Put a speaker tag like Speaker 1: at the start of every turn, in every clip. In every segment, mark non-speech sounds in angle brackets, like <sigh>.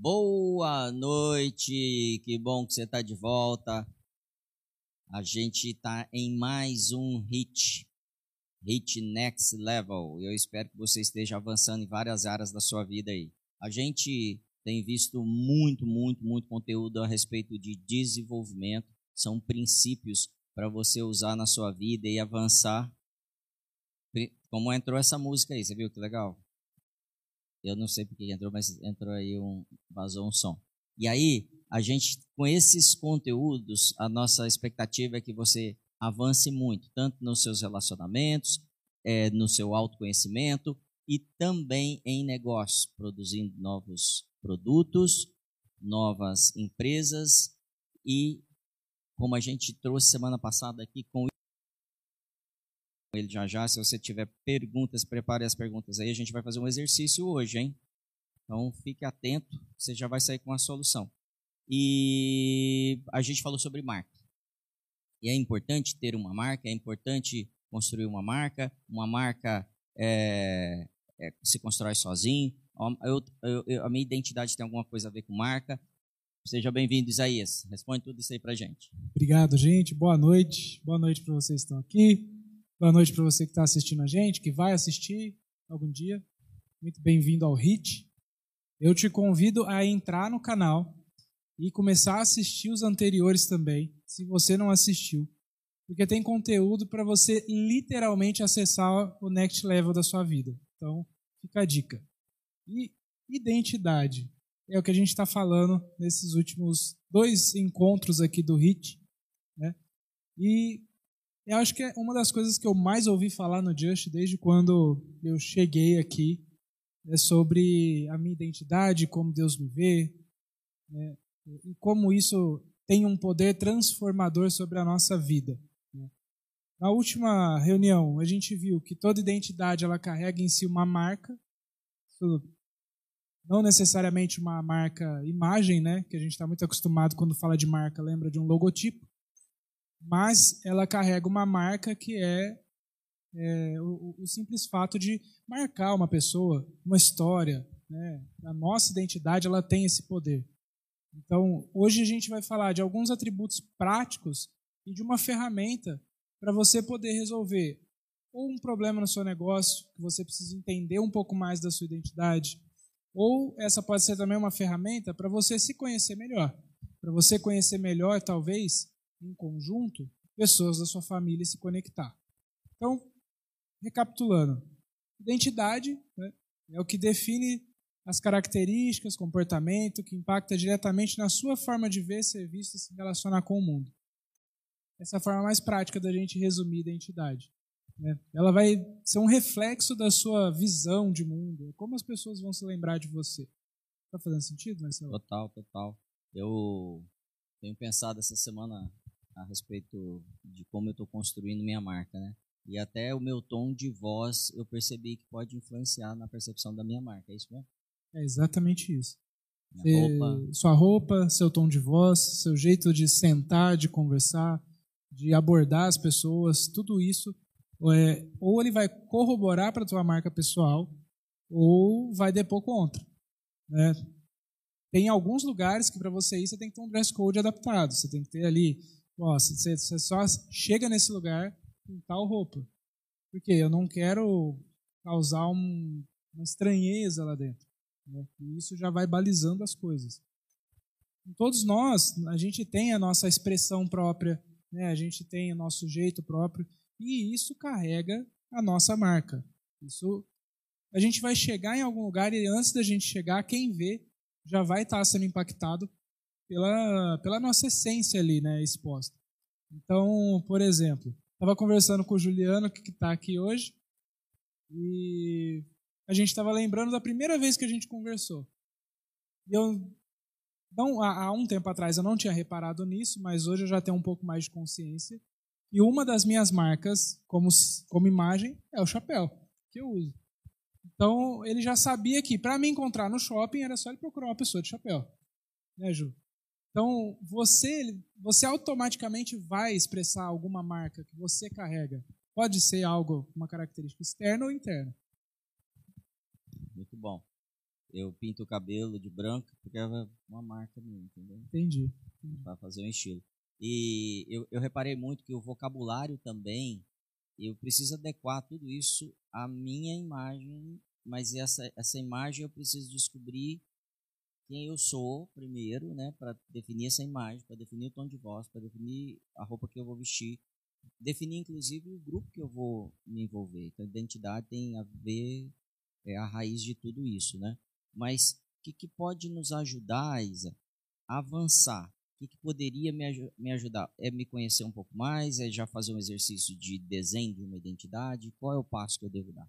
Speaker 1: Boa noite, que bom que você está de volta. A gente está em mais um hit, hit next level. Eu espero que você esteja avançando em várias áreas da sua vida aí. A gente tem visto muito, muito, muito conteúdo a respeito de desenvolvimento. São princípios para você usar na sua vida e avançar. Como entrou essa música aí, você viu que legal? Eu não sei porque entrou, mas entrou aí um vazou um som. E aí, a gente com esses conteúdos, a nossa expectativa é que você avance muito, tanto nos seus relacionamentos, é, no seu autoconhecimento e também em negócios, produzindo novos produtos, novas empresas e como a gente trouxe semana passada aqui com ele já já. Se você tiver perguntas, prepare as perguntas aí. A gente vai fazer um exercício hoje, hein? Então fique atento, você já vai sair com a solução. E a gente falou sobre marca. E é importante ter uma marca, é importante construir uma marca. Uma marca é, é, se constrói sozinho. Eu, eu, eu, a minha identidade tem alguma coisa a ver com marca. Seja bem-vindo, Isaías. Responde tudo isso aí pra gente.
Speaker 2: Obrigado, gente. Boa noite. Boa noite para vocês que estão aqui. Boa noite para você que está assistindo a gente, que vai assistir algum dia. Muito bem-vindo ao HIT. Eu te convido a entrar no canal e começar a assistir os anteriores também, se você não assistiu. Porque tem conteúdo para você literalmente acessar o next level da sua vida. Então, fica a dica. E identidade é o que a gente está falando nesses últimos dois encontros aqui do HIT. Né? E eu acho que é uma das coisas que eu mais ouvi falar no Just desde quando eu cheguei aqui é sobre a minha identidade, como Deus me vê, né? e como isso tem um poder transformador sobre a nossa vida. Né? Na última reunião, a gente viu que toda identidade ela carrega em si uma marca, não necessariamente uma marca imagem, né? Que a gente está muito acostumado quando fala de marca, lembra de um logotipo, mas ela carrega uma marca que é, é o, o, simples fato de marcar uma pessoa, uma história, né? A nossa identidade ela tem esse poder. Então, hoje a gente vai falar de alguns atributos práticos e de uma ferramenta para você poder resolver ou um problema no seu negócio, que você precisa entender um pouco mais da sua identidade, ou essa pode ser também uma ferramenta para você se conhecer melhor. Para você conhecer melhor, talvez, em conjunto, pessoas da sua família se conectar. Então, recapitulando, identidade né, é o que define as características, comportamento que impacta diretamente na sua forma de ver, ser visto e se relacionar com o mundo. Essa é a forma mais prática da gente resumir identidade. Né? Ela vai ser um reflexo da sua visão de mundo, como as pessoas vão se lembrar de você. Está fazendo sentido, Marcelo?
Speaker 1: Total, total. Eu tenho pensado essa semana a respeito de como eu estou construindo minha marca, né? E até o meu tom de voz eu percebi que pode influenciar na percepção da minha marca, é isso mesmo?
Speaker 2: É exatamente isso. Roupa. Sua roupa, seu tom de voz, seu jeito de sentar, de conversar, de abordar as pessoas, tudo isso é, ou ele vai corroborar para a tua marca pessoal ou vai depor contra. Né? Tem alguns lugares que para você ir você tem que ter um dress code adaptado. Você tem que ter ali, você, você só chega nesse lugar com tal roupa. Porque eu não quero causar um, uma estranheza lá dentro. Né? E isso já vai balizando as coisas. Todos nós, a gente tem a nossa expressão própria, né? a gente tem o nosso jeito próprio e isso carrega a nossa marca. Isso a gente vai chegar em algum lugar e antes da gente chegar, quem vê já vai estar sendo impactado pela, pela nossa essência ali, né, exposta. Então, por exemplo, estava conversando com o Juliano, que está aqui hoje, e a gente estava lembrando da primeira vez que a gente conversou. E eu, não, há, há um tempo atrás eu não tinha reparado nisso, mas hoje eu já tenho um pouco mais de consciência e uma das minhas marcas, como, como imagem, é o chapéu que eu uso. Então, ele já sabia que para me encontrar no shopping era só ele procurar uma pessoa de chapéu. Né, Ju? Então, você, você automaticamente vai expressar alguma marca que você carrega. Pode ser algo, uma característica externa ou interna.
Speaker 1: Muito bom. eu pinto o cabelo de branco porque é uma marca minha, entendeu?
Speaker 2: Entendi.
Speaker 1: Para fazer um estilo. E eu, eu reparei muito que o vocabulário também, eu preciso adequar tudo isso à minha imagem, mas essa, essa imagem eu preciso descobrir quem eu sou primeiro, né, para definir essa imagem, para definir o tom de voz, para definir a roupa que eu vou vestir, definir inclusive o grupo que eu vou me envolver. Então, identidade tem a ver é a raiz de tudo isso, né? Mas o que, que pode nos ajudar, Isa, a avançar? O que, que poderia me, me ajudar? É me conhecer um pouco mais? É já fazer um exercício de desenho de uma identidade? Qual é o passo que eu devo dar?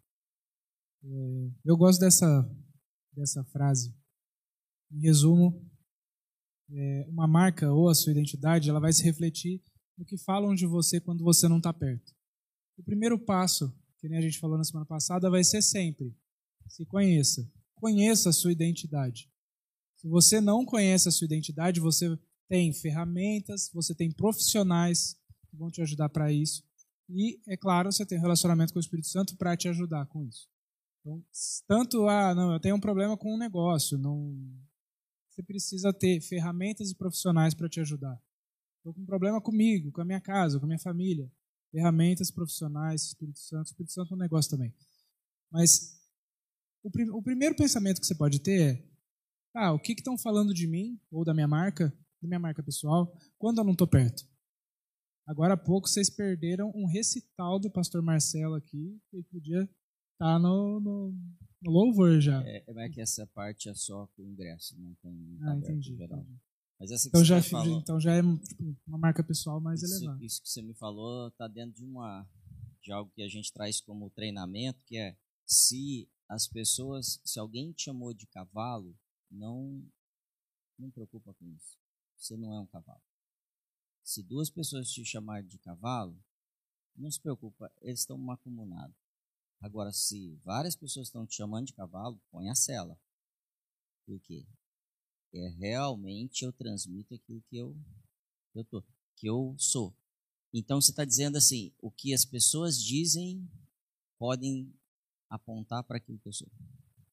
Speaker 2: É, eu gosto dessa, dessa frase em resumo, é, uma marca ou a sua identidade, ela vai se refletir no que falam de você quando você não está perto. O primeiro passo, que nem a gente falou na semana passada, vai ser sempre se conheça. Conheça a sua identidade. Se você não conhece a sua identidade, você tem ferramentas, você tem profissionais que vão te ajudar para isso. E, é claro, você tem relacionamento com o Espírito Santo para te ajudar com isso. Então, tanto, ah, não, eu tenho um problema com um negócio, não, você precisa ter ferramentas e profissionais para te ajudar. Estou com um problema comigo, com a minha casa, com a minha família. Ferramentas profissionais, Espírito Santo. Espírito Santo é um negócio também. Mas o, prim o primeiro pensamento que você pode ter é: ah, o que estão falando de mim ou da minha marca, da minha marca pessoal, quando eu não estou perto? Agora há pouco vocês perderam um recital do pastor Marcelo aqui, que podia estar tá no, no, louvor já.
Speaker 1: É, é que essa parte é só com ingresso, não tem
Speaker 2: ah, entendi,
Speaker 1: geral.
Speaker 2: Entendi. Mas essa então, já, falou, então já é tipo, uma marca pessoal mais
Speaker 1: isso,
Speaker 2: elevada.
Speaker 1: Isso que você me falou está dentro de uma de algo que a gente traz como treinamento, que é se as pessoas, se alguém te chamou de cavalo, não não preocupa com isso. Você não é um cavalo. Se duas pessoas te chamarem de cavalo, não se preocupa, eles estão macunados. Agora, se várias pessoas estão te chamando de cavalo, põe a cela. Por quê? É realmente eu transmito aquilo que eu, eu tô, que eu sou. Então você está dizendo assim, o que as pessoas dizem podem apontar para aquilo que eu sou?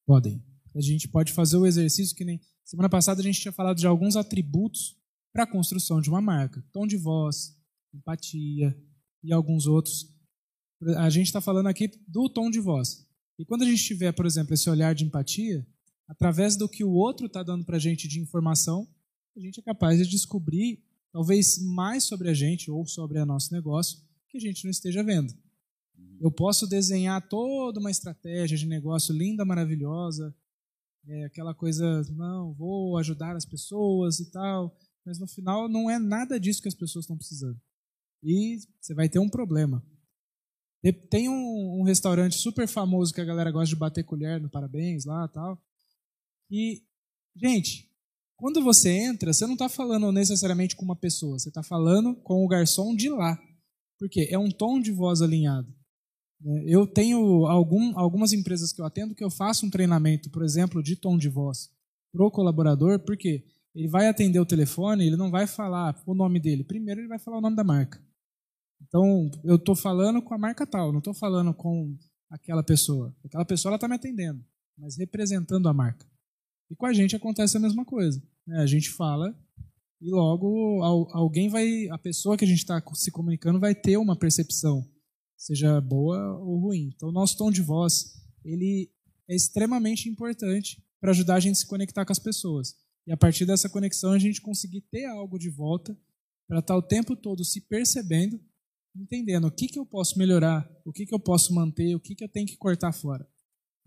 Speaker 2: Podem. A gente pode fazer o exercício que nem. Semana passada a gente tinha falado de alguns atributos para a construção de uma marca: tom de voz, empatia e alguns outros. A gente está falando aqui do tom de voz. E quando a gente tiver, por exemplo, esse olhar de empatia, através do que o outro está dando para a gente de informação, a gente é capaz de descobrir talvez mais sobre a gente ou sobre o nosso negócio que a gente não esteja vendo. Eu posso desenhar toda uma estratégia de negócio linda, maravilhosa, é, aquela coisa, não, vou ajudar as pessoas e tal, mas no final não é nada disso que as pessoas estão precisando. E você vai ter um problema. Tem um, um, restaurante super famoso que a galera gosta de bater colher no parabéns lá tal. E, gente, quando você entra, você não está falando necessariamente com uma pessoa, você está falando com o garçom de lá. Porque é um tom de voz alinhado. É, eu tenho algum, algumas empresas que eu atendo que eu faço um treinamento, por exemplo, de tom de voz para o colaborador, porque ele vai atender o telefone, ele não vai falar o nome dele. Primeiro ele vai falar o nome da marca. Então, eu estou falando com a marca tal, não estou falando com aquela pessoa. Aquela pessoa está me atendendo, mas representando a marca. E com a gente acontece a mesma coisa. Né? A gente fala e logo alguém vai, a pessoa que a gente está se comunicando vai ter uma percepção seja boa ou ruim. Então, o nosso tom de voz ele é extremamente importante para ajudar a gente a se conectar com as pessoas. E a partir dessa conexão, a gente conseguir ter algo de volta para estar tá o tempo todo se percebendo, entendendo o que, que eu posso melhorar, o que, que eu posso manter, o que, que eu tenho que cortar fora.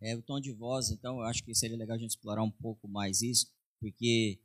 Speaker 1: É, o tom de voz, então, eu acho que seria legal a gente explorar um pouco mais isso, porque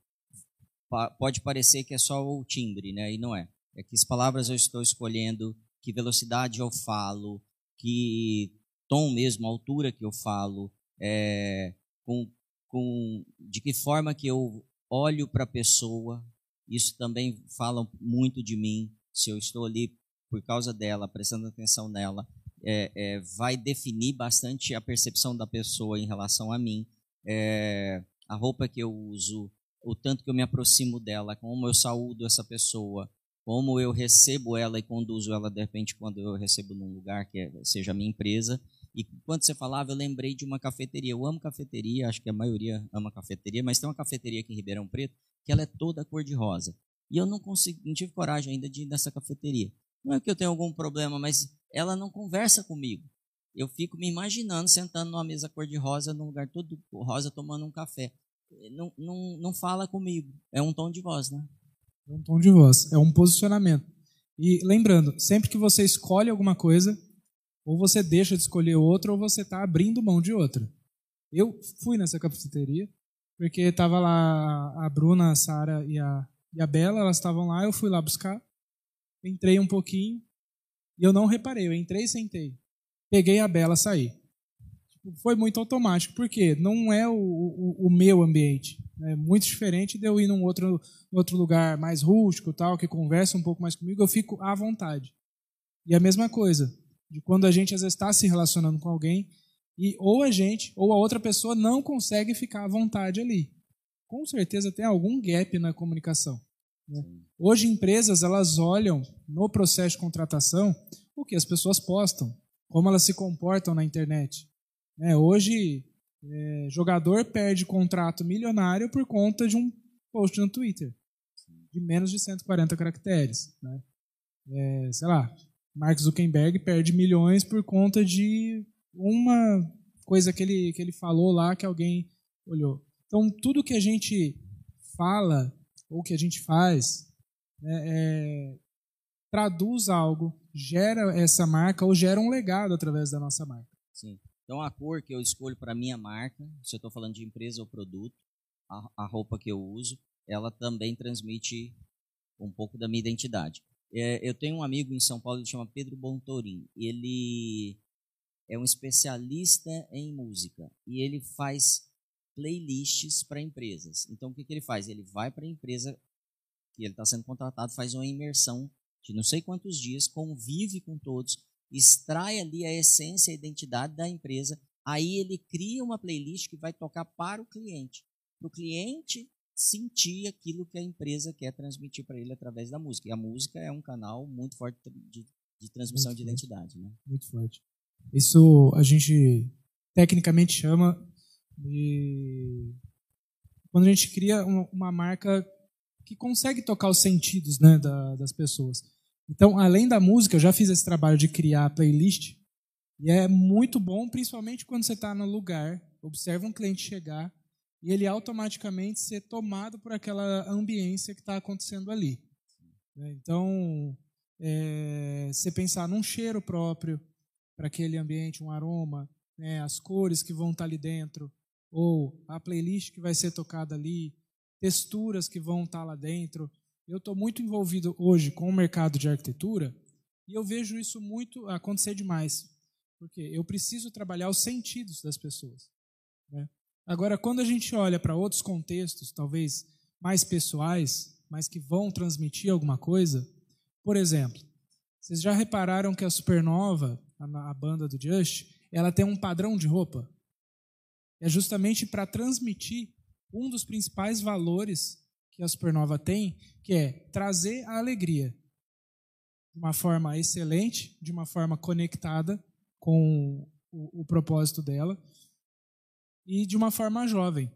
Speaker 1: pode parecer que é só o timbre, né? E não é. É que as palavras eu estou escolhendo, que velocidade eu falo, que tom mesmo, altura que eu falo, é, com, com, de que forma que eu olho para a pessoa. Isso também fala muito de mim. Se eu estou ali por causa dela, prestando atenção nela, é, é, vai definir bastante a percepção da pessoa em relação a mim. É, a roupa que eu uso, o tanto que eu me aproximo dela, como eu saúdo essa pessoa, como eu recebo ela e conduzo ela de repente quando eu recebo num lugar que é, seja a minha empresa, E quando você falava, eu lembrei de uma cafeteria. Eu amo cafeteria, acho que a maioria ama cafeteria, mas tem uma cafeteria aqui em Ribeirão Preto que ela é toda cor de rosa. E eu não consegui, não tive coragem ainda de ir nessa cafeteria. Não é que eu tenho algum problema, mas ela não conversa comigo. Eu fico me imaginando sentando numa mesa cor de rosa, num lugar todo rosa, tomando um café. Não, não, não fala comigo. É um tom de voz, né?
Speaker 2: É um tom de voz, é um posicionamento. E lembrando, sempre que você escolhe alguma coisa, ou você deixa de escolher outra, ou você está abrindo mão de outra. Eu fui nessa cafeteria, porque estava lá a Bruna, a Sara e a, e a Bela, elas estavam lá, eu fui lá buscar, entrei um pouquinho, e eu não reparei, eu entrei e sentei. Peguei a Bela, saí. Tipo, foi muito automático, porque não é o, o, o meu ambiente. É muito diferente de eu ir num outro, outro lugar mais rústico, tal, que conversa um pouco mais comigo, eu fico à vontade. E a mesma coisa, de quando a gente às vezes está se relacionando com alguém e ou a gente ou a outra pessoa não consegue ficar à vontade ali. Com certeza tem algum gap na comunicação. Né? Hoje empresas elas olham no processo de contratação o que as pessoas postam, como elas se comportam na internet. É, hoje é, jogador perde contrato milionário por conta de um post no Twitter de menos de 140 caracteres. Né? É, sei lá, Mark Zuckerberg perde milhões por conta de uma coisa que ele, que ele falou lá que alguém olhou. Então, tudo que a gente fala ou que a gente faz né, é, traduz algo, gera essa marca ou gera um legado através da nossa marca.
Speaker 1: Sim. Então, a cor que eu escolho para minha marca, se eu estou falando de empresa ou produto, a, a, roupa que eu uso, ela também transmite um pouco da minha identidade. É, eu tenho um amigo em São Paulo, ele chama Pedro Bontorim. Ele é um especialista em música e ele faz playlists para empresas. Então, o que, que ele faz? Ele vai para a empresa que ele está sendo contratado, faz uma imersão de não sei quantos dias, convive com todos, extrai ali a essência a identidade da empresa, aí ele cria uma playlist que vai tocar para o cliente. Para o cliente sentir aquilo que a empresa quer transmitir para ele através da música. E a música é um canal muito forte de, de transmissão muito de forte. identidade. Né?
Speaker 2: Muito forte. Isso a gente tecnicamente chama Quando a gente cria uma, uma marca que consegue tocar os sentidos né, da, das pessoas. Então, além da música, eu já fiz esse trabalho de criar playlist. E é muito bom, principalmente quando você está no lugar, observa um cliente chegar e ele automaticamente ser tomado por aquela ambiência que está acontecendo ali. Né? Então, é, você pensar num cheiro próprio para aquele ambiente, um aroma, né, as cores que vão estar tá ali dentro, ou a playlist que vai ser tocada ali, texturas que vão estar tá lá dentro. Eu estou muito envolvido hoje com o mercado de arquitetura e eu vejo isso muito acontecer demais, porque eu preciso trabalhar os sentidos das pessoas. Né? Agora, quando a gente olha para outros contextos, talvez mais pessoais, mas que vão transmitir alguma coisa, por exemplo, vocês já repararam que a Supernova, a, banda do Just, ela tem um padrão de roupa? É justamente para transmitir um dos principais valores que a Supernova tem, que é trazer a alegria de uma forma excelente, de uma forma conectada com o, o propósito dela e de uma forma jovem.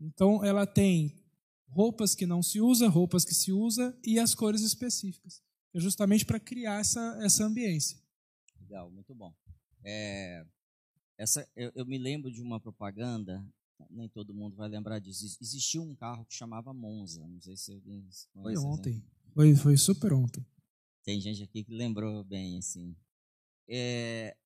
Speaker 2: Então ela tem roupas que não se usa, roupas que se usa e as cores específicas. É justamente para criar essa, essa ambiência.
Speaker 1: Legal, muito bom. É, essa, eu, eu, me lembro de uma propaganda nem todo mundo vai lembrar disso. Existiu um carro que chamava Monza. Não sei se alguém conhece.
Speaker 2: Foi ontem. Foi, foi super ontem.
Speaker 1: Tem gente aqui que lembrou bem, assim. É,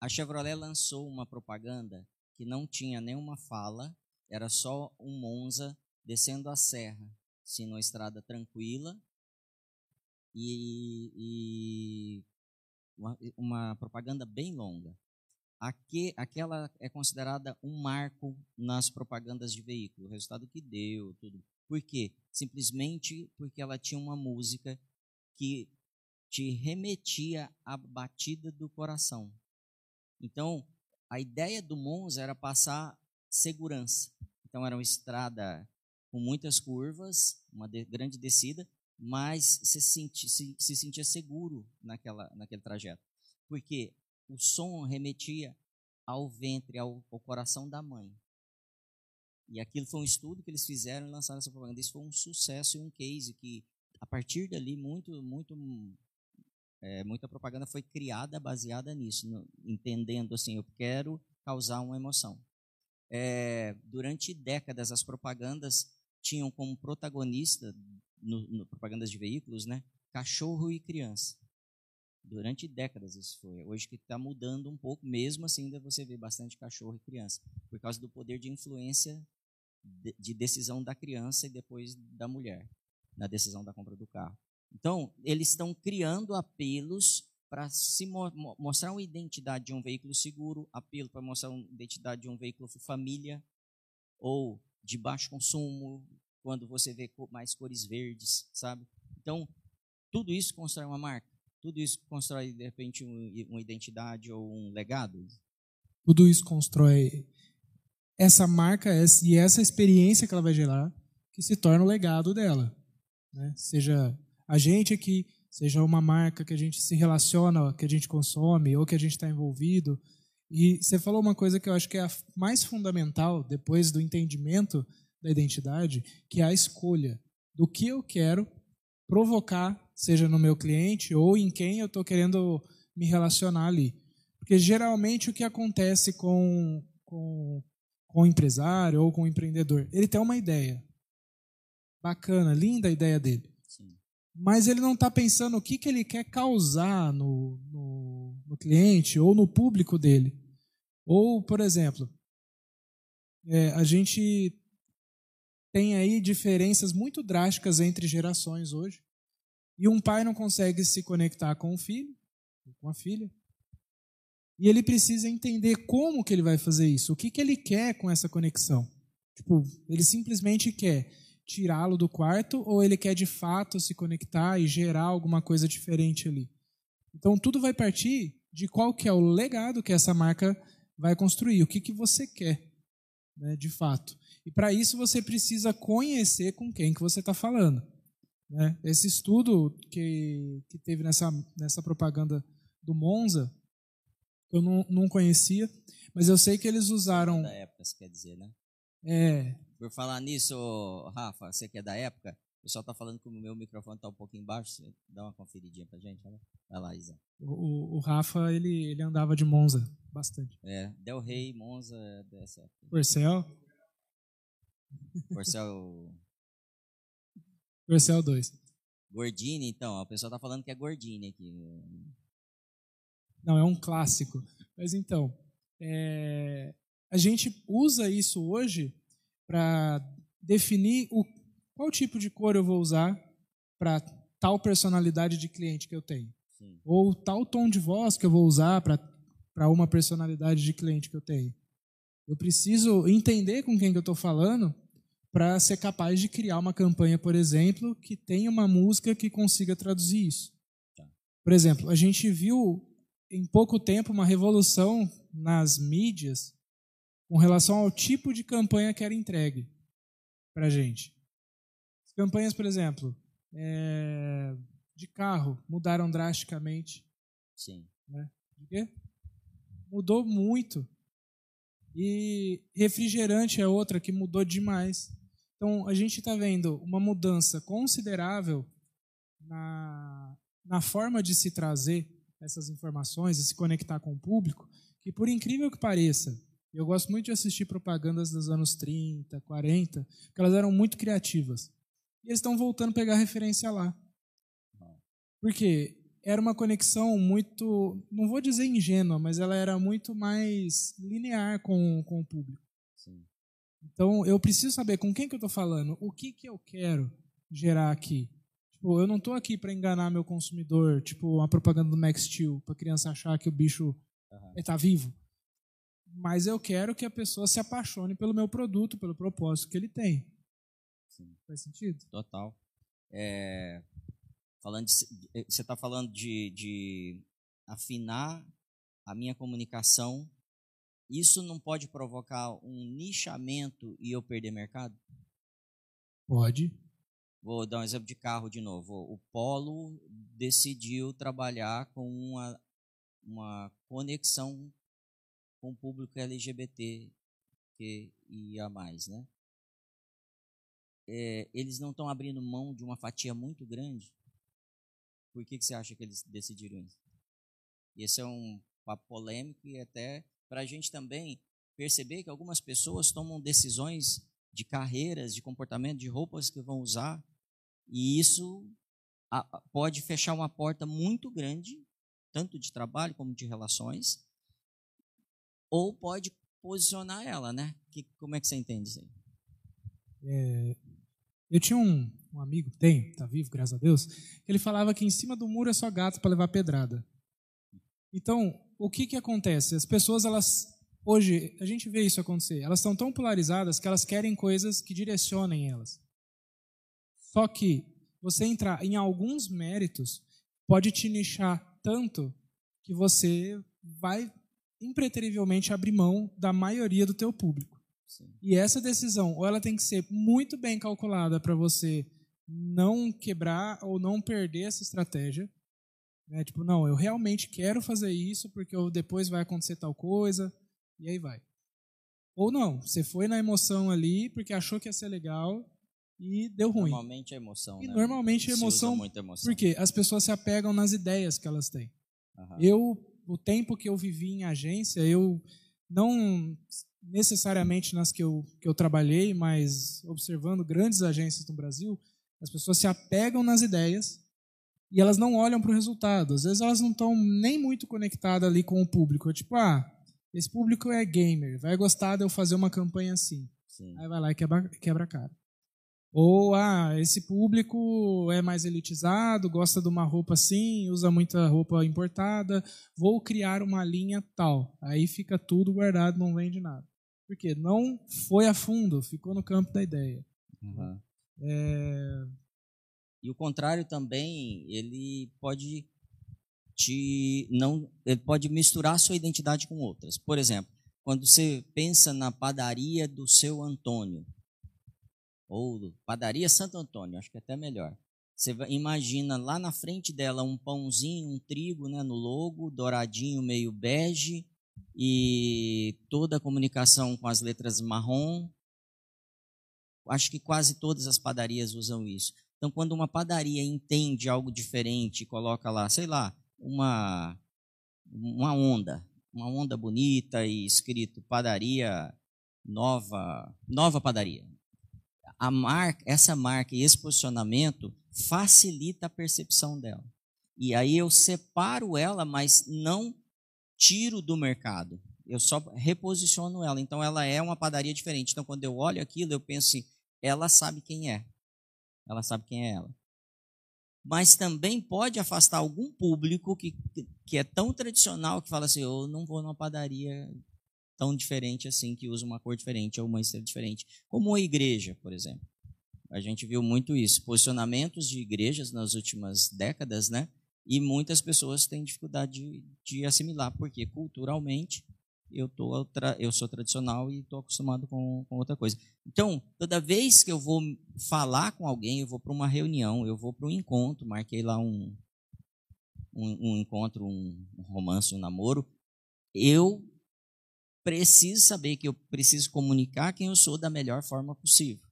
Speaker 1: a Chevrolet lançou uma propaganda que não tinha nenhuma fala, era só um Monza descendo a serra, assim, numa estrada tranquila, e, e uma, uma propaganda bem longa. Aqui, aquela é considerada um marco nas propagandas de veículo, o resultado que deu, tudo. Por quê? Simplesmente porque ela tinha uma música que te remetia à batida do coração. Então, a ideia do Monza era passar segurança. Então, era uma estrada com muitas curvas, uma de, grande descida, mas se, senti, se, se sentia seguro naquela, naquele trajeto. Porque o som remetia ao ventre, ao, ao coração da mãe. E aquilo foi um estudo que eles fizeram e lançaram essa propaganda. Isso foi um sucesso e um case que, a partir dali, muito, muito, é, muita propaganda foi criada baseada nisso, no, entendendo assim, eu quero causar uma emoção. É, durante décadas, as propagandas tinham como protagonista, no, no, propagandas de veículos, né, cachorro e criança. Durante décadas isso foi. Hoje que está mudando um pouco, mesmo assim ainda você vê bastante cachorro e criança, por causa do poder de influência de, de decisão da criança e depois da mulher, na decisão da compra do carro. Então, eles estão criando apelos para se mo mostrar uma identidade de um veículo seguro, apelo para mostrar uma identidade de um veículo família ou de baixo consumo, quando você vê mais cores verdes, sabe? Então, tudo isso constrói uma marca. Tudo isso constrói, de repente, uma identidade ou um legado?
Speaker 2: Tudo isso constrói essa marca e essa experiência que ela vai gerar, que se torna o legado dela. Né? Seja a gente aqui, seja uma marca que a gente se relaciona, que a gente consome, ou que a gente está envolvido. E você falou uma coisa que eu acho que é a mais fundamental, depois do entendimento da identidade, que é a escolha do que eu quero provocar seja no meu cliente ou em quem eu estou querendo me relacionar ali. Porque geralmente o que acontece com, com, com o empresário ou com o empreendedor? Ele tem uma ideia. Bacana, linda a ideia dele. Sim. Mas ele não está pensando o que, que ele quer causar no, no, no cliente ou no público dele. Ou, por exemplo, é, a gente tem aí diferenças muito drásticas entre gerações hoje. E um pai não consegue se conectar com o filho, com a filha. E ele precisa entender como que ele vai fazer isso, o que, que ele quer com essa conexão. Tipo, ele simplesmente quer tirá-lo do quarto ou ele quer de fato se conectar e gerar alguma coisa diferente ali. Então tudo vai partir de qual que é o legado que essa marca vai construir, o que, que você quer, né, de fato. E para isso você precisa conhecer com quem que você está falando. Né? Esse estudo que, que teve nessa, nessa propaganda do Monza, eu não, não conhecia, mas eu sei que eles usaram.
Speaker 1: Da época, você quer dizer, né?
Speaker 2: É.
Speaker 1: Por falar nisso, Rafa, você que é da época, o pessoal está falando que o meu microfone está um pouquinho baixo. Você dá uma conferidinha para gente, né? Vai lá, Isa.
Speaker 2: O, o, Rafa, ele, ele andava de Monza bastante.
Speaker 1: É, Del Rey, Monza, dessa época.
Speaker 2: Porcel?
Speaker 1: Porcel <laughs>
Speaker 2: Versel 2.
Speaker 1: Gordini, então, a pessoa está falando que é Gordini aqui.
Speaker 2: Não, é um clássico. Mas então, é, a gente usa isso hoje para definir o, qual tipo de cor eu vou usar para tal personalidade de cliente que eu tenho. Sim. Ou tal tom de voz que eu vou usar para uma personalidade de cliente que eu tenho. Eu preciso entender com quem que eu estou falando para ser capaz de criar uma campanha, por exemplo, que tenha uma música que consiga traduzir isso. Tá. Por exemplo, a gente viu em pouco tempo uma revolução nas mídias com relação ao tipo de campanha que era entregue para a gente. As campanhas, por exemplo, é, de carro mudaram drasticamente.
Speaker 1: Sim.
Speaker 2: Né? Mudou muito. E refrigerante é outra que mudou demais. Então, a gente está vendo uma mudança considerável na, na forma de se trazer essas informações e se conectar com o público, que por incrível que pareça, eu gosto muito de assistir propagandas dos anos 30, 40, porque elas eram muito criativas. E eles estão voltando a pegar referência lá. Porque era uma conexão muito, não vou dizer ingênua, mas ela era muito mais linear com, com o público. Então, eu preciso saber com quem que eu estou falando, o que, que eu quero gerar aqui. Tipo, eu não estou aqui para enganar meu consumidor, tipo uma propaganda do Max Steel, para a criança achar que o bicho está uhum. vivo. Mas eu quero que a pessoa se apaixone pelo meu produto, pelo propósito que ele tem. Sim. Faz sentido?
Speaker 1: Total. É, falando de, você está falando de, de afinar a minha comunicação isso não pode provocar um nichamento e eu perder mercado?
Speaker 2: Pode.
Speaker 1: Vou dar um exemplo de carro de novo. O Polo decidiu trabalhar com uma, uma conexão com o público LGBT que ia mais, né? É, eles não estão abrindo mão de uma fatia muito grande. Por que, que você acha que eles decidiram isso? Esse é um papo polêmico e até para a gente também perceber que algumas pessoas tomam decisões de carreiras, de comportamento, de roupas que vão usar, e isso pode fechar uma porta muito grande, tanto de trabalho como de relações, ou pode posicionar ela, né? Que, como é que você entende isso aí?
Speaker 2: É, eu tinha um, um amigo, tem, tá vivo, graças a Deus, ele falava que em cima do muro é só gato para levar pedrada. Então, o que que acontece? As pessoas, elas, hoje, a gente vê isso acontecer, elas estão tão polarizadas que elas querem coisas que direcionem elas. Só que você entrar em alguns méritos pode te nichar tanto que você vai impreterivelmente abrir mão da maioria do teu público. Sim. E essa decisão, ou ela tem que ser muito bem calculada para você não quebrar ou não perder essa estratégia. Né? Tipo, não, eu realmente quero fazer isso porque depois vai acontecer tal coisa, e aí vai. Ou não, você foi na emoção ali porque achou que ia ser legal e deu ruim.
Speaker 1: Normalmente é emoção.
Speaker 2: E
Speaker 1: né?
Speaker 2: normalmente é emoção, emoção, porque as pessoas se apegam nas ideias que elas têm. Uhum. Eu o tempo que eu vivi em agência, eu não necessariamente nas que eu, que eu trabalhei, mas observando grandes agências no Brasil, as pessoas se apegam nas ideias e elas não olham para o resultado. Às vezes elas não estão nem muito conectadas ali com o público. Tipo, ah, esse público é gamer, vai gostar de eu fazer uma campanha assim. Sim. Aí vai lá e quebra, quebra a cara. Ou, ah, esse público é mais elitizado, gosta de uma roupa assim, usa muita roupa importada, vou criar uma linha tal. Aí fica tudo guardado, não vende nada. Porque não foi a fundo, ficou no campo da ideia. Uhum. É...
Speaker 1: E o contrário também, ele pode te não, ele pode misturar sua identidade com outras. Por exemplo, quando você pensa na padaria do seu Antônio, ou padaria Santo Antônio, acho que é até melhor. Você imagina lá na frente dela um pãozinho, um trigo né, no logo, douradinho, meio bege, e toda a comunicação com as letras marrom. Acho que quase todas as padarias usam isso. Então, quando uma padaria entende algo diferente, coloca lá, sei lá, uma, uma onda, uma onda bonita e escrito padaria nova, nova padaria, a marca, essa marca e esse posicionamento facilita a percepção dela. E aí eu separo ela, mas não tiro do mercado. Eu só reposiciono ela. Então ela é uma padaria diferente. Então quando eu olho aquilo, eu penso assim, ela sabe quem é. Ela sabe quem é ela. Mas também pode afastar algum público que, que é tão tradicional que fala assim, eu não vou numa padaria tão diferente assim, que usa uma cor diferente ou uma estrela diferente. Como a igreja, por exemplo. A gente viu muito isso. Posicionamentos de igrejas nas últimas décadas, né? E muitas pessoas têm dificuldade de, de assimilar, porque culturalmente eu, tô, eu sou tradicional e estou acostumado com, com outra coisa. Então, toda vez que eu vou falar com alguém, eu vou para uma reunião, eu vou para um encontro, marquei lá um, um, um encontro, um romance, um namoro, eu preciso saber que eu preciso comunicar quem eu sou da melhor forma possível.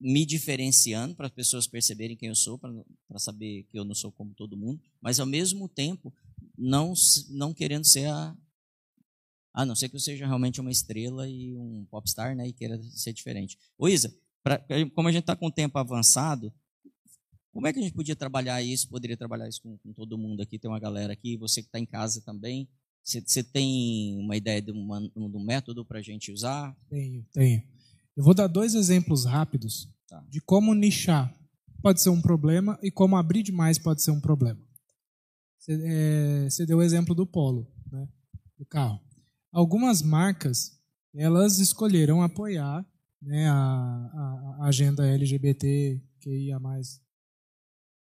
Speaker 1: Me diferenciando para as pessoas perceberem quem eu sou, para saber que eu não sou como todo mundo, mas ao mesmo tempo não, não querendo ser a. A não ser que eu seja realmente uma estrela e um popstar, né? E queira ser diferente. Ô Isa, pra, como a gente está com o tempo avançado, como é que a gente podia trabalhar isso? Poderia trabalhar isso com, com todo mundo aqui? Tem uma galera aqui, você que está em casa também. Você tem uma ideia de, uma, de um método para a gente usar?
Speaker 2: Tenho, tenho. Eu vou dar dois exemplos rápidos tá. de como nichar pode ser um problema e como abrir demais pode ser um problema. Você, é, você deu o exemplo do Polo, né, do carro. Algumas marcas elas escolheram apoiar né, a, a, agenda LGBT que ia mais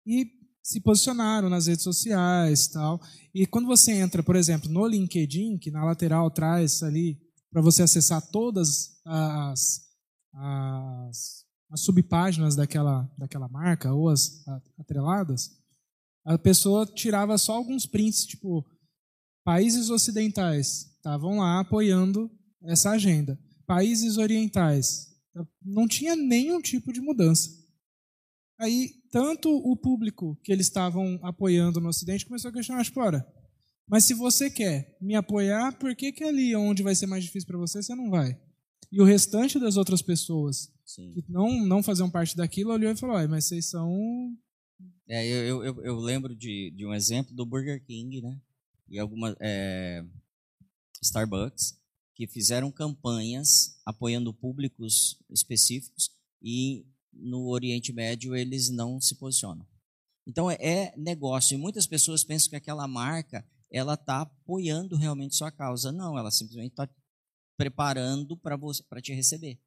Speaker 2: e se posicionaram nas redes sociais tal. E quando você entra, por exemplo, no LinkedIn, que na lateral traz ali para você acessar todas as, as, as, subpáginas daquela, daquela marca ou as atreladas, a pessoa tirava só alguns prints, tipo, países ocidentais, estavam lá apoiando essa agenda. Países orientais, não tinha nenhum tipo de mudança. Aí, tanto o público que eles estavam apoiando no Ocidente começou a questionar, tipo, ora, mas se você quer me apoiar, por que, que ali onde vai ser mais difícil para você, você não vai? E o restante das outras pessoas Sim. que não, não faziam parte daquilo olhou e falou, mas vocês são...
Speaker 1: É, eu, eu, eu lembro de, de um exemplo do Burger King, né? E algumas... É, Starbucks, que fizeram campanhas apoiando públicos específicos e no Oriente Médio eles não se posicionam. Então é, é negócio e muitas pessoas pensam que aquela marca ela está apoiando realmente sua causa. Não, ela simplesmente está preparando para você para te receber.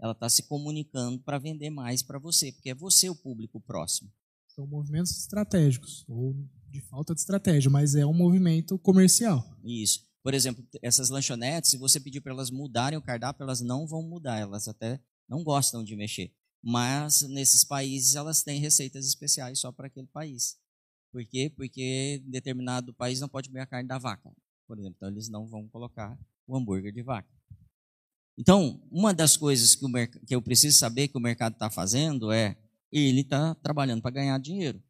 Speaker 1: Ela está se comunicando para vender mais para você, porque é você o público próximo.
Speaker 2: São movimentos estratégicos ou de falta de estratégia, mas é um movimento comercial.
Speaker 1: Isso. Por exemplo, essas lanchonetes, se você pedir para elas mudarem o cardápio, elas não vão mudar, elas até não gostam de mexer. Mas nesses países elas têm receitas especiais só para aquele país. Por quê? Porque determinado país não pode comer a carne da vaca, por exemplo. Então eles não vão colocar o hambúrguer de vaca. Então, uma das coisas que, que eu preciso saber que o mercado está fazendo é ele está trabalhando para ganhar dinheiro.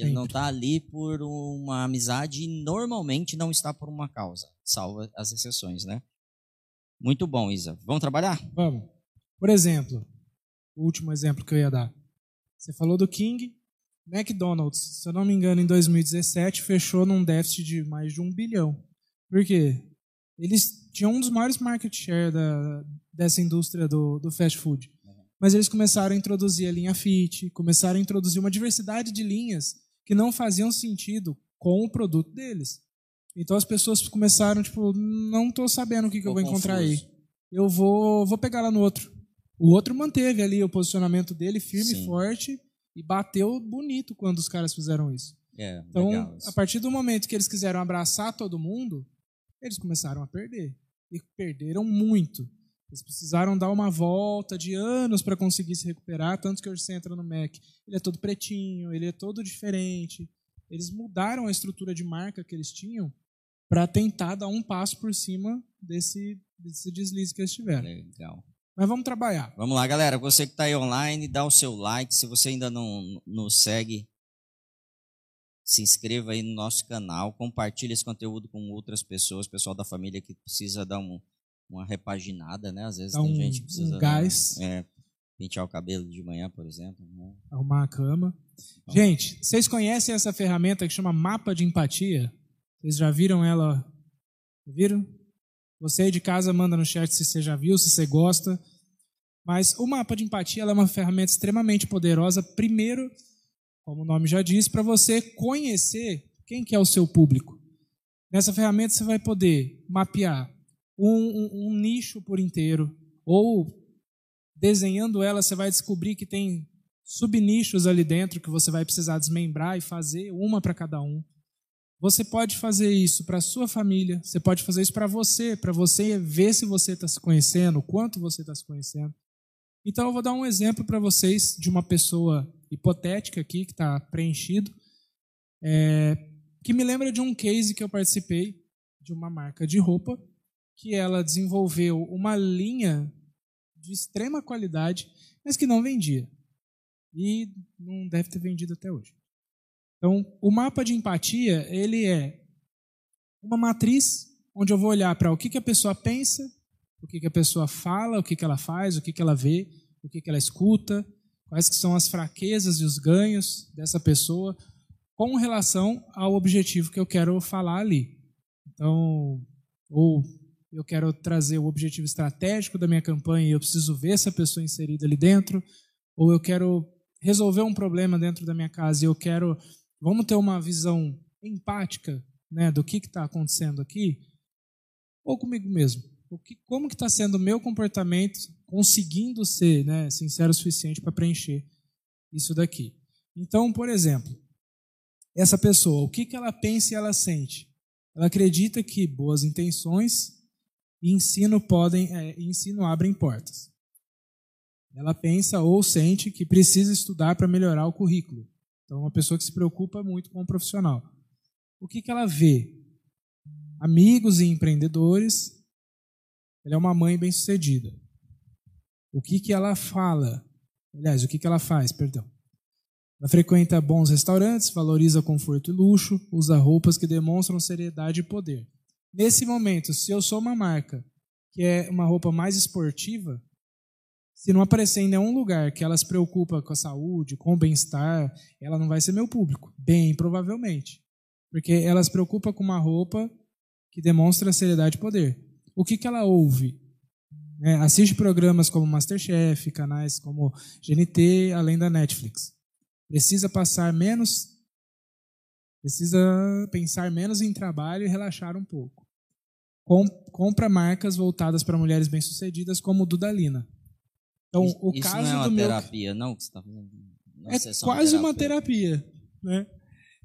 Speaker 1: Ele não está ali por uma amizade e normalmente não está por uma causa, salvo as exceções, né? Muito bom, Isa. Vamos trabalhar?
Speaker 2: Vamos. Por exemplo, o último exemplo que eu ia dar. Você falou do King. McDonald's, se eu não me engano, em 2017 fechou num déficit de mais de um bilhão. Por quê? Eles tinham um dos maiores market share da, dessa indústria do, do fast food. Mas eles começaram a introduzir a linha Fit, começaram a introduzir uma diversidade de linhas que não faziam sentido com o produto deles. Então as pessoas começaram, tipo, não estou sabendo o que, que eu vou encontrar aí. Eu vou, vou pegar lá no outro. O outro manteve ali o posicionamento dele firme e forte e bateu bonito quando os caras fizeram isso.
Speaker 1: É,
Speaker 2: então, a partir do momento que eles quiseram abraçar todo mundo, eles começaram a perder. E perderam muito. Eles precisaram dar uma volta de anos para conseguir se recuperar, tanto que hoje você entra no Mac, ele é todo pretinho, ele é todo diferente. Eles mudaram a estrutura de marca que eles tinham para tentar dar um passo por cima desse, desse deslize que eles tiveram.
Speaker 1: Legal.
Speaker 2: Mas vamos trabalhar.
Speaker 1: Vamos lá, galera. Você que está aí online, dá o seu like. Se você ainda não nos segue, se inscreva aí no nosso canal, compartilhe esse conteúdo com outras pessoas, pessoal da família que precisa dar um, uma repaginada, né? Às vezes
Speaker 2: Dá
Speaker 1: tem
Speaker 2: um,
Speaker 1: gente que precisa
Speaker 2: um gás.
Speaker 1: É, pentear o cabelo de manhã, por exemplo. Né?
Speaker 2: Arrumar a cama. Então, gente, vocês conhecem essa ferramenta que chama Mapa de Empatia? Vocês já viram ela? Viram? Você aí de casa manda no chat se você já viu, se você gosta. Mas o mapa de empatia é uma ferramenta extremamente poderosa. Primeiro, como o nome já diz, para você conhecer quem que é o seu público. Nessa ferramenta você vai poder mapear um, um, um nicho por inteiro, ou desenhando ela, você vai descobrir que tem subnichos ali dentro que você vai precisar desmembrar e fazer uma para cada um. Você pode fazer isso para a sua família, você pode fazer isso para você, para você ver se você está se conhecendo, quanto você está se conhecendo. Então eu vou dar um exemplo para vocês de uma pessoa hipotética aqui que está preenchido, é, que me lembra de um case que eu participei de uma marca de roupa que ela desenvolveu uma linha de extrema qualidade, mas que não vendia. E não deve ter vendido até hoje. Então, o mapa de empatia, ele é uma matriz onde eu vou olhar para o que, que a pessoa pensa, o que, que a pessoa fala, o que, que ela faz, o que, que ela vê, o que, que ela escuta, quais que são as fraquezas e os ganhos dessa pessoa com relação ao objetivo que eu quero falar ali. Então, ou eu quero trazer o objetivo estratégico da minha campanha e eu preciso ver essa pessoa inserida ali dentro, ou eu quero resolver um problema dentro da minha casa e eu quero, vamos ter uma visão empática né, do que está acontecendo aqui, ou comigo mesmo. O que, como que está sendo o meu comportamento conseguindo ser né, sincero o suficiente para preencher isso daqui. Então, por exemplo, essa pessoa, o que, que ela pensa e ela sente? Ela acredita que boas intenções e ensino podem, é, ensino abrem portas. Ela pensa ou sente que precisa estudar para melhorar o currículo. Então, uma pessoa que se preocupa muito com o profissional. O que, que ela vê? amigos e empreendedores. Ela é uma mãe bem-sucedida. O que, que ela fala? Aliás, o que, que ela faz, perdão. Ela frequenta bons restaurantes, valoriza conforto e luxo, usa roupas que demonstram seriedade e poder. Nesse momento, se eu sou uma marca que é uma roupa mais esportiva, se não aparecer em nenhum lugar que ela se preocupa com a saúde, com o bem-estar, ela não vai ser meu público. Bem, provavelmente. Porque ela se preocupa com uma roupa que demonstra seriedade e poder. O que, que ela ouve? É, assiste programas como Masterchef, canais como GNT, além da Netflix. Precisa passar menos, precisa pensar menos em trabalho e relaxar um pouco. Com, compra marcas voltadas para mulheres bem-sucedidas, como Dudalina.
Speaker 1: Então, isso, o caso não é uma do terapia, meu... não, que você está fazendo?
Speaker 2: Uma é quase uma terapia, né?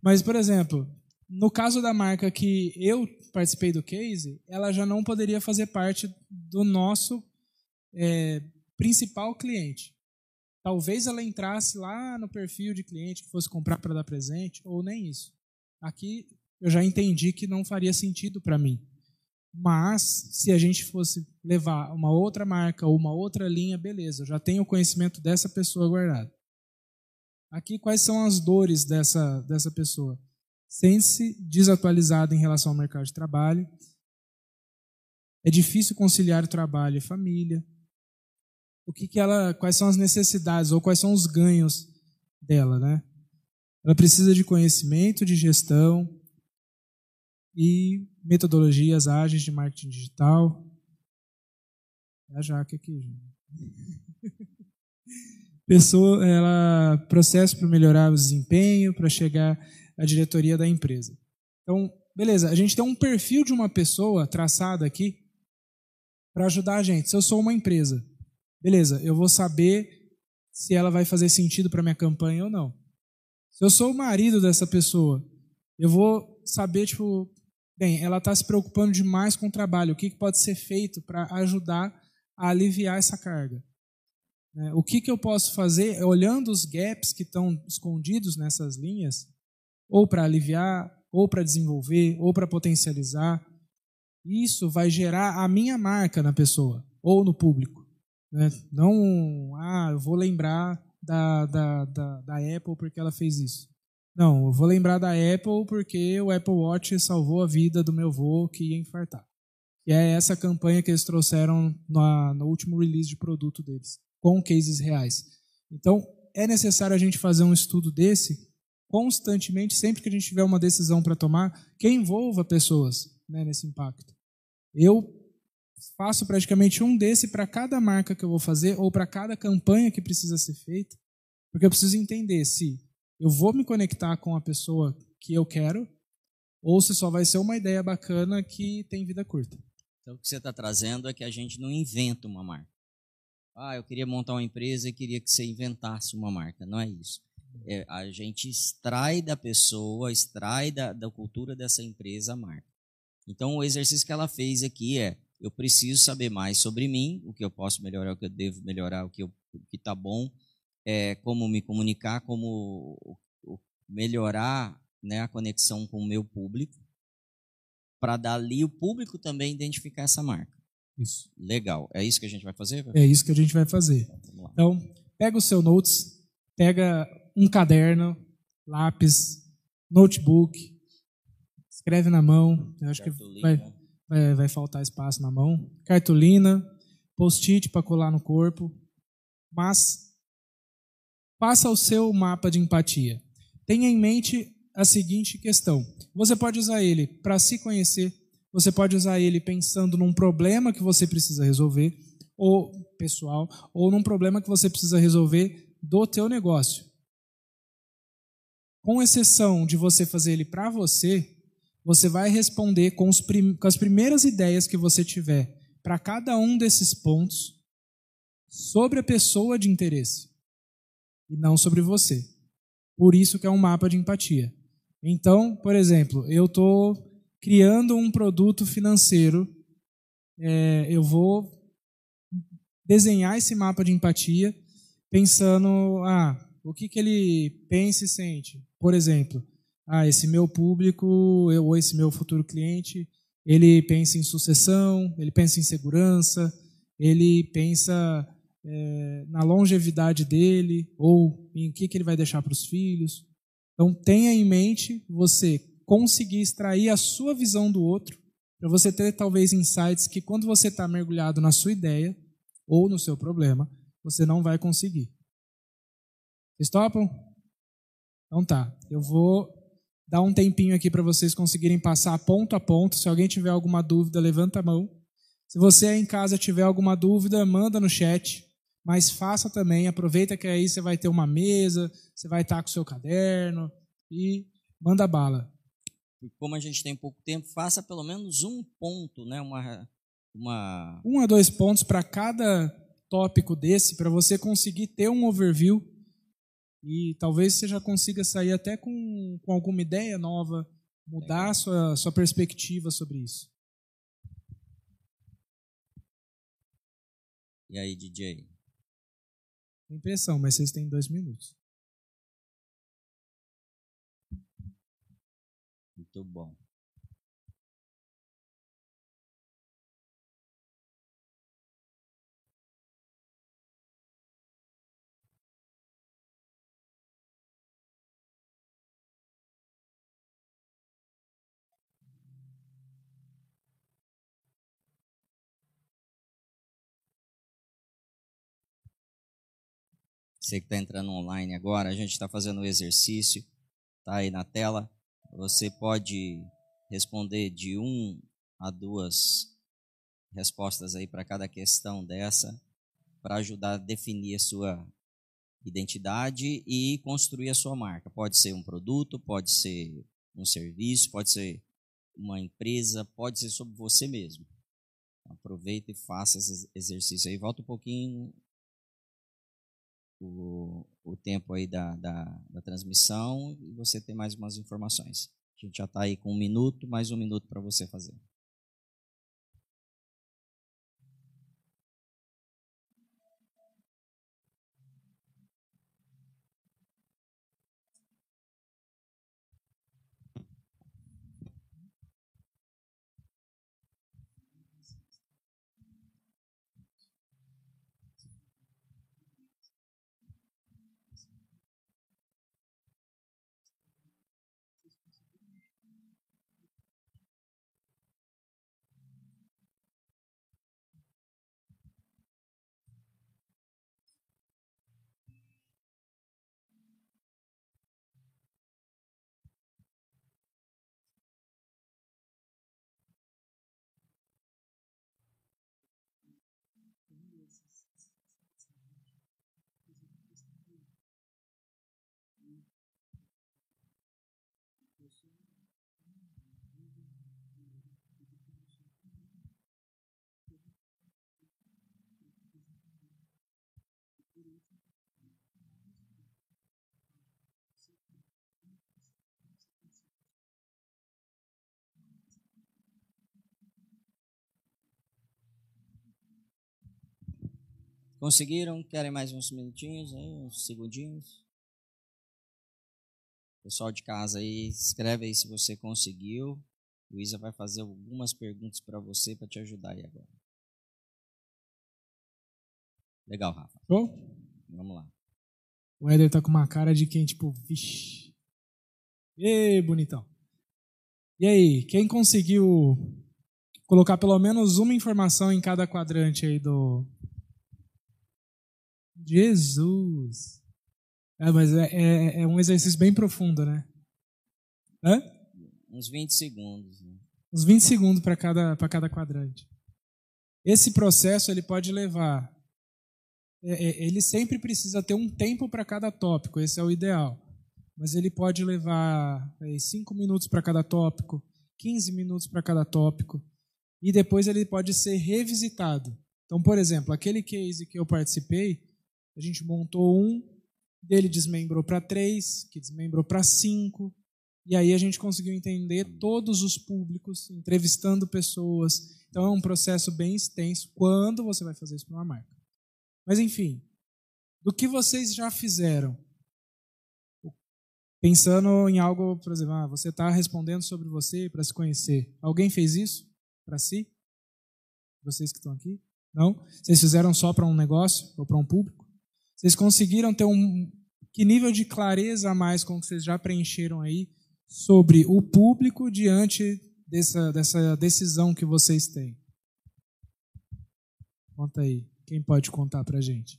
Speaker 2: Mas, por exemplo, no caso da marca que eu participei do case, ela já não poderia fazer parte do nosso é, principal cliente. Talvez ela entrasse lá no perfil de cliente que fosse comprar para dar presente, ou nem isso. Aqui eu já entendi que não faria sentido para mim. Mas, se a gente fosse levar uma outra marca ou uma outra linha, beleza, eu já tenho o conhecimento dessa pessoa guardado. Aqui, quais são as dores dessa, dessa pessoa? Sente-se desatualizada em relação ao mercado de trabalho. É difícil conciliar o trabalho e família. O que, que ela, quais são as necessidades ou quais são os ganhos dela, né? Ela precisa de conhecimento, de gestão, e metodologias ágeis de marketing digital. É a Jaque aqui. <laughs> Pessoa, ela processo para melhorar o desempenho, para chegar à diretoria da empresa. Então, beleza, a gente tem um perfil de uma pessoa traçada aqui para ajudar a gente. Se eu sou uma empresa, beleza, eu vou saber se ela vai fazer sentido para minha campanha ou não. Se eu sou o marido dessa pessoa, eu vou saber, tipo, Bem, ela está se preocupando demais com o trabalho. O que pode ser feito para ajudar a aliviar essa carga? Né, o que, que eu posso fazer, olhando os gaps que estão escondidos nessas linhas, ou para aliviar, ou para desenvolver, ou para potencializar? Isso vai gerar a minha marca na pessoa, ou no público. Né? Não, ah, eu vou lembrar da, da, da, da Apple porque ela fez isso. Não, eu vou lembrar da Apple porque o Apple Watch salvou a vida do meu avô que ia infartar. E é essa campanha que eles trouxeram na, no último release de produto deles, com cases reais. Então, é necessário a gente fazer um estudo desse constantemente, sempre que a gente tiver uma decisão para tomar, que envolva pessoas né, nesse impacto. Eu faço praticamente um desse para cada marca que eu vou fazer ou para cada campanha que precisa ser feita, porque eu preciso entender se eu vou me conectar com a pessoa que eu quero, ou se só vai ser uma ideia bacana que tem vida curta.
Speaker 1: Então, o que você está trazendo é que a gente não inventa uma marca. Ah, eu queria montar uma empresa e queria que você inventasse uma marca. Não é isso. É, a gente extrai da pessoa, extrai da, da cultura dessa empresa a marca. Então, o exercício que ela fez aqui é: eu preciso saber mais sobre mim, o que eu posso melhorar, o que eu devo melhorar, o que está bom, é, como me comunicar, como melhorar né, a conexão com o meu público, para dali o público também identificar essa marca.
Speaker 2: Isso.
Speaker 1: Legal. É isso que a gente vai fazer?
Speaker 2: É isso que a gente vai fazer. Então, então pega o seu notes, pega um caderno, lápis, notebook, escreve na mão. Eu acho que vai, vai, vai faltar espaço na mão. Cartolina, post-it para colar no corpo. Mas Faça o seu mapa de empatia. Tenha em mente a seguinte questão: você pode usar ele para se conhecer, você pode usar ele pensando num problema que você precisa resolver, ou pessoal, ou num problema que você precisa resolver do teu negócio. Com exceção de você fazer ele para você, você vai responder com, com as primeiras ideias que você tiver para cada um desses pontos sobre a pessoa de interesse e não sobre você. Por isso que é um mapa de empatia. Então, por exemplo, eu estou criando um produto financeiro, é, eu vou desenhar esse mapa de empatia pensando, ah, o que, que ele pensa e sente. Por exemplo, ah, esse meu público ou esse meu futuro cliente ele pensa em sucessão, ele pensa em segurança, ele pensa é, na longevidade dele ou em o que, que ele vai deixar para os filhos. Então tenha em mente você conseguir extrair a sua visão do outro para você ter talvez insights que quando você está mergulhado na sua ideia ou no seu problema, você não vai conseguir. Vocês topam? Então tá, eu vou dar um tempinho aqui para vocês conseguirem passar ponto a ponto. Se alguém tiver alguma dúvida, levanta a mão. Se você aí em casa tiver alguma dúvida, manda no chat. Mas faça também, aproveita que aí você vai ter uma mesa, você vai estar com o seu caderno e manda bala.
Speaker 1: Como a gente tem pouco tempo, faça pelo menos um ponto, né? Uma, uma...
Speaker 2: Um a dois pontos para cada tópico desse, para você conseguir ter um overview e talvez você já consiga sair até com, com alguma ideia nova, mudar a sua, sua perspectiva sobre isso.
Speaker 1: E aí, DJ?
Speaker 2: Impressão, mas vocês têm dois minutos.
Speaker 1: Muito bom. Você que está entrando online agora, a gente está fazendo o um exercício, está aí na tela. Você pode responder de um a duas respostas aí para cada questão dessa, para ajudar a definir a sua identidade e construir a sua marca. Pode ser um produto, pode ser um serviço, pode ser uma empresa, pode ser sobre você mesmo. Aproveita e faça esse exercício aí. Volta um pouquinho o, o tempo aí da, da, da transmissão e você tem mais umas informações. A gente já está aí com um minuto, mais um minuto para você fazer. Conseguiram? Querem mais uns minutinhos, aí, uns segundinhos? Pessoal de casa aí, escreve aí se você conseguiu. Luísa vai fazer algumas perguntas para você para te ajudar aí agora. Legal, Rafa.
Speaker 2: Bom?
Speaker 1: Vamos lá.
Speaker 2: O Éder tá com uma cara de quem, tipo, vixi. Ei, bonitão. E aí, quem conseguiu colocar pelo menos uma informação em cada quadrante aí do, Jesus! É, mas é, é, é, um exercício bem profundo, né? Hã?
Speaker 1: Uns 20 segundos. Né?
Speaker 2: Uns 20 segundos para cada, cada quadrante. Esse processo ele pode levar. É, é ele sempre precisa ter um tempo para cada tópico, esse é o ideal. Mas ele pode levar 5 é, minutos para cada tópico, 15 minutos para cada tópico, e depois ele pode ser revisitado. Então, por exemplo, aquele case que eu participei, a gente montou um, dele desmembrou para três, que desmembrou para cinco, e aí a gente conseguiu entender todos os públicos, entrevistando pessoas. Então é um processo bem extenso quando você vai fazer isso para uma marca. Mas enfim, do que vocês já fizeram, pensando em algo, por exemplo, ah, você está respondendo sobre você para se conhecer. Alguém fez isso? para si? Vocês que estão aqui? Não? Vocês fizeram só para um negócio ou para um público? Vocês conseguiram ter um que nível de clareza a mais com que vocês já preencheram aí sobre o público diante dessa, dessa decisão que vocês têm? Conta aí. Quem pode contar para gente?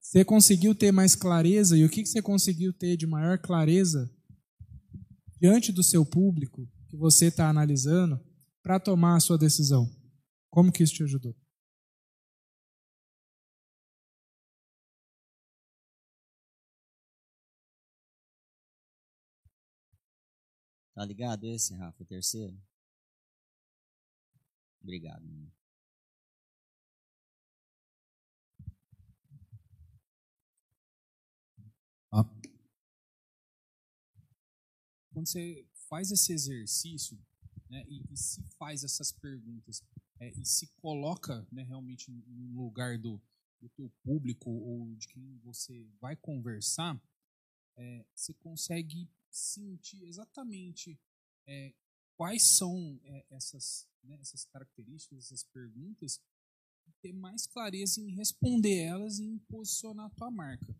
Speaker 2: Você conseguiu ter mais clareza e o que você conseguiu ter de maior clareza diante do seu público que você está analisando para tomar a sua decisão? Como que isso te ajudou?
Speaker 1: Tá ligado esse, Rafa, o terceiro? Obrigado.
Speaker 3: Ah. Quando você faz esse exercício né, e, e, se faz essas perguntas é, e se coloca né, realmente no lugar do, do teu público ou de quem você vai conversar, é, você consegue sentir exatamente é, quais são é, essas, né, essas características, essas perguntas, e ter mais clareza em responder elas e em posicionar a tua marca.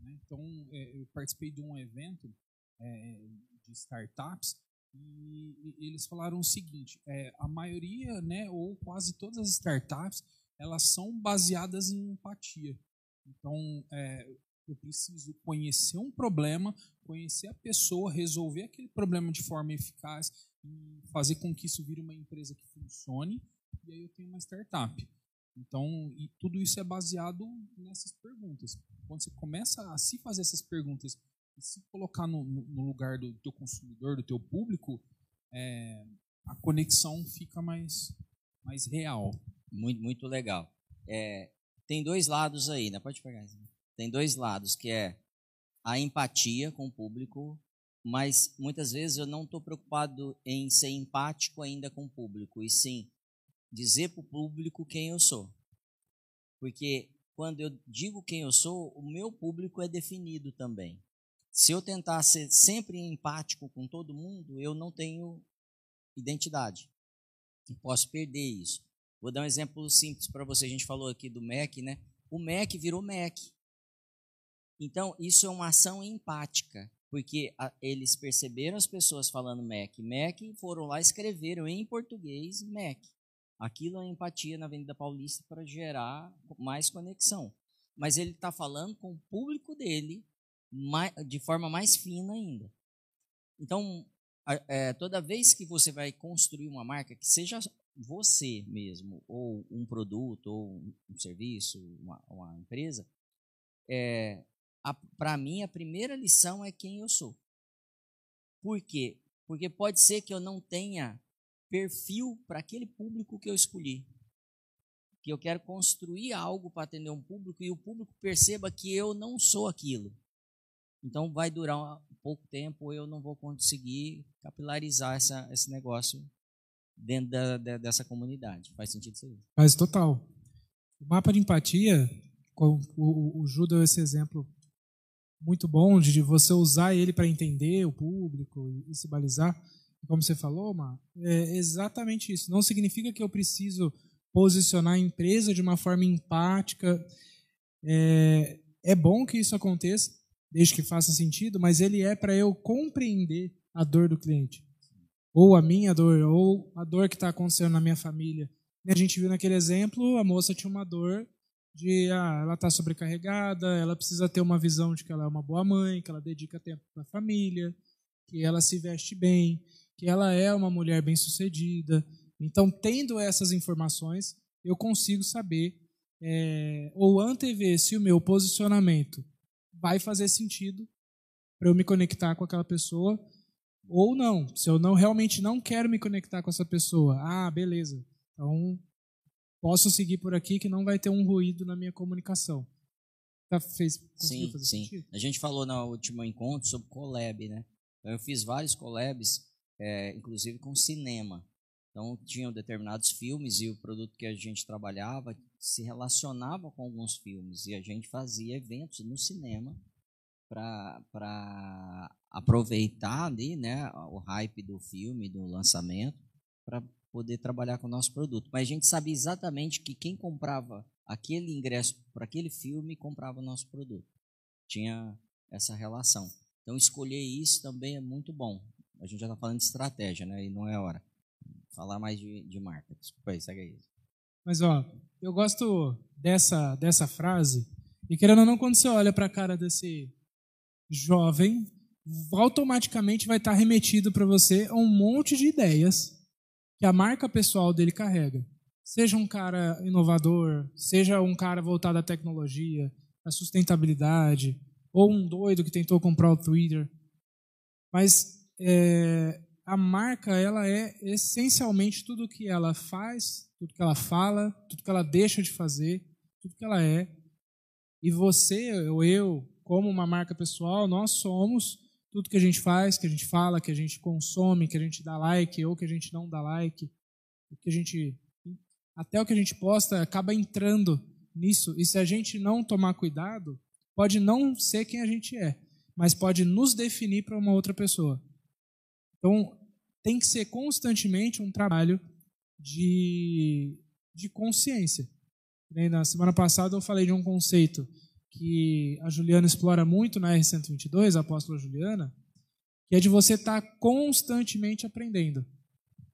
Speaker 3: Né? Então, é, eu participei de um evento é, de startups e, eles falaram o seguinte: é, a maioria, né, ou quase todas as startups, elas são baseadas em empatia. Então, é, eu preciso conhecer um problema, conhecer a pessoa, resolver aquele problema de forma eficaz e fazer com que isso vire uma empresa que funcione. E aí eu tenho uma startup. Então, tudo isso é baseado nessas perguntas. Quando você começa a se fazer essas perguntas e se colocar no, no lugar do teu consumidor, do teu público, é, a conexão fica mais, mais real.
Speaker 1: Muito, muito legal. É, tem dois lados aí, né? Pode pegar. Tem dois lados, que é a empatia com o público, mas muitas vezes eu não estou preocupado em ser empático ainda com o público, e sim dizer para o público quem eu sou. Porque quando eu digo quem eu sou, o meu público é definido também. Se eu tentar ser sempre empático com todo mundo, eu não tenho identidade. Eu posso perder isso. Vou dar um exemplo simples para você. A gente falou aqui do Mac, né? O Mac virou Mac. Então, isso é uma ação empática, porque a, eles perceberam as pessoas falando Mac, e foram lá e escreveram em português Mac. Aquilo é empatia na Avenida Paulista para gerar mais conexão. Mas ele está falando com o público dele de forma mais fina ainda. Então, é, toda vez que você vai construir uma marca, que seja você mesmo, ou um produto, ou um serviço, uma, uma empresa, é, para mim, a primeira lição é quem eu sou. Por quê? Porque pode ser que eu não tenha perfil para aquele público que eu escolhi. Que eu quero construir algo para atender um público e o público perceba que eu não sou aquilo. Então vai durar um pouco tempo, eu não vou conseguir capilarizar essa, esse negócio dentro da, da, dessa comunidade. Faz sentido isso?
Speaker 2: Faz total. O mapa de empatia, o, o, o Ju deu esse exemplo muito bom de você usar ele para entender o público e se balizar como você falou, Mar, é exatamente isso. Não significa que eu preciso posicionar a empresa de uma forma empática. É, é bom que isso aconteça, desde que faça sentido, mas ele é para eu compreender a dor do cliente. Ou a minha dor, ou a dor que está acontecendo na minha família. E a gente viu naquele exemplo, a moça tinha uma dor de ah, ela está sobrecarregada, ela precisa ter uma visão de que ela é uma boa mãe, que ela dedica tempo para a família, que ela se veste bem, que ela é uma mulher bem-sucedida. Então, tendo essas informações, eu consigo saber é, ou antever se o meu posicionamento vai fazer sentido para eu me conectar com aquela pessoa ou não. Se eu não realmente não quero me conectar com essa pessoa, ah, beleza. Então, posso seguir por aqui que não vai ter um ruído na minha comunicação. Tá, fez,
Speaker 1: sim, sim. Sentido? A gente falou no último encontro sobre collab, né? Eu fiz vários collabs é, inclusive com cinema. Então, tinham determinados filmes e o produto que a gente trabalhava se relacionava com alguns filmes e a gente fazia eventos no cinema para aproveitar ali, né, o hype do filme, do lançamento, para poder trabalhar com o nosso produto. Mas a gente sabia exatamente que quem comprava aquele ingresso para aquele filme comprava o nosso produto. Tinha essa relação. Então, escolher isso também é muito bom. A gente já está falando de estratégia, né? E não é hora. Falar mais de, de marca. Desculpa aí, segue aí.
Speaker 2: Mas, ó, eu gosto dessa, dessa frase. E querendo ou não, quando você olha para a cara desse jovem, automaticamente vai estar tá remetido para você a um monte de ideias que a marca pessoal dele carrega. Seja um cara inovador, seja um cara voltado à tecnologia, à sustentabilidade, ou um doido que tentou comprar o Twitter. Mas é, a marca ela é essencialmente tudo que ela faz, tudo que ela fala, tudo que ela deixa de fazer, tudo que ela é. E você ou eu, como uma marca pessoal, nós somos tudo que a gente faz, que a gente fala, que a gente consome, que a gente dá like ou que a gente não dá like, que a gente até o que a gente posta acaba entrando nisso. E se a gente não tomar cuidado, pode não ser quem a gente é, mas pode nos definir para uma outra pessoa. Então, tem que ser constantemente um trabalho de, de consciência. Na semana passada eu falei de um conceito que a Juliana explora muito na R122, a apóstola Juliana, que é de você estar tá constantemente aprendendo.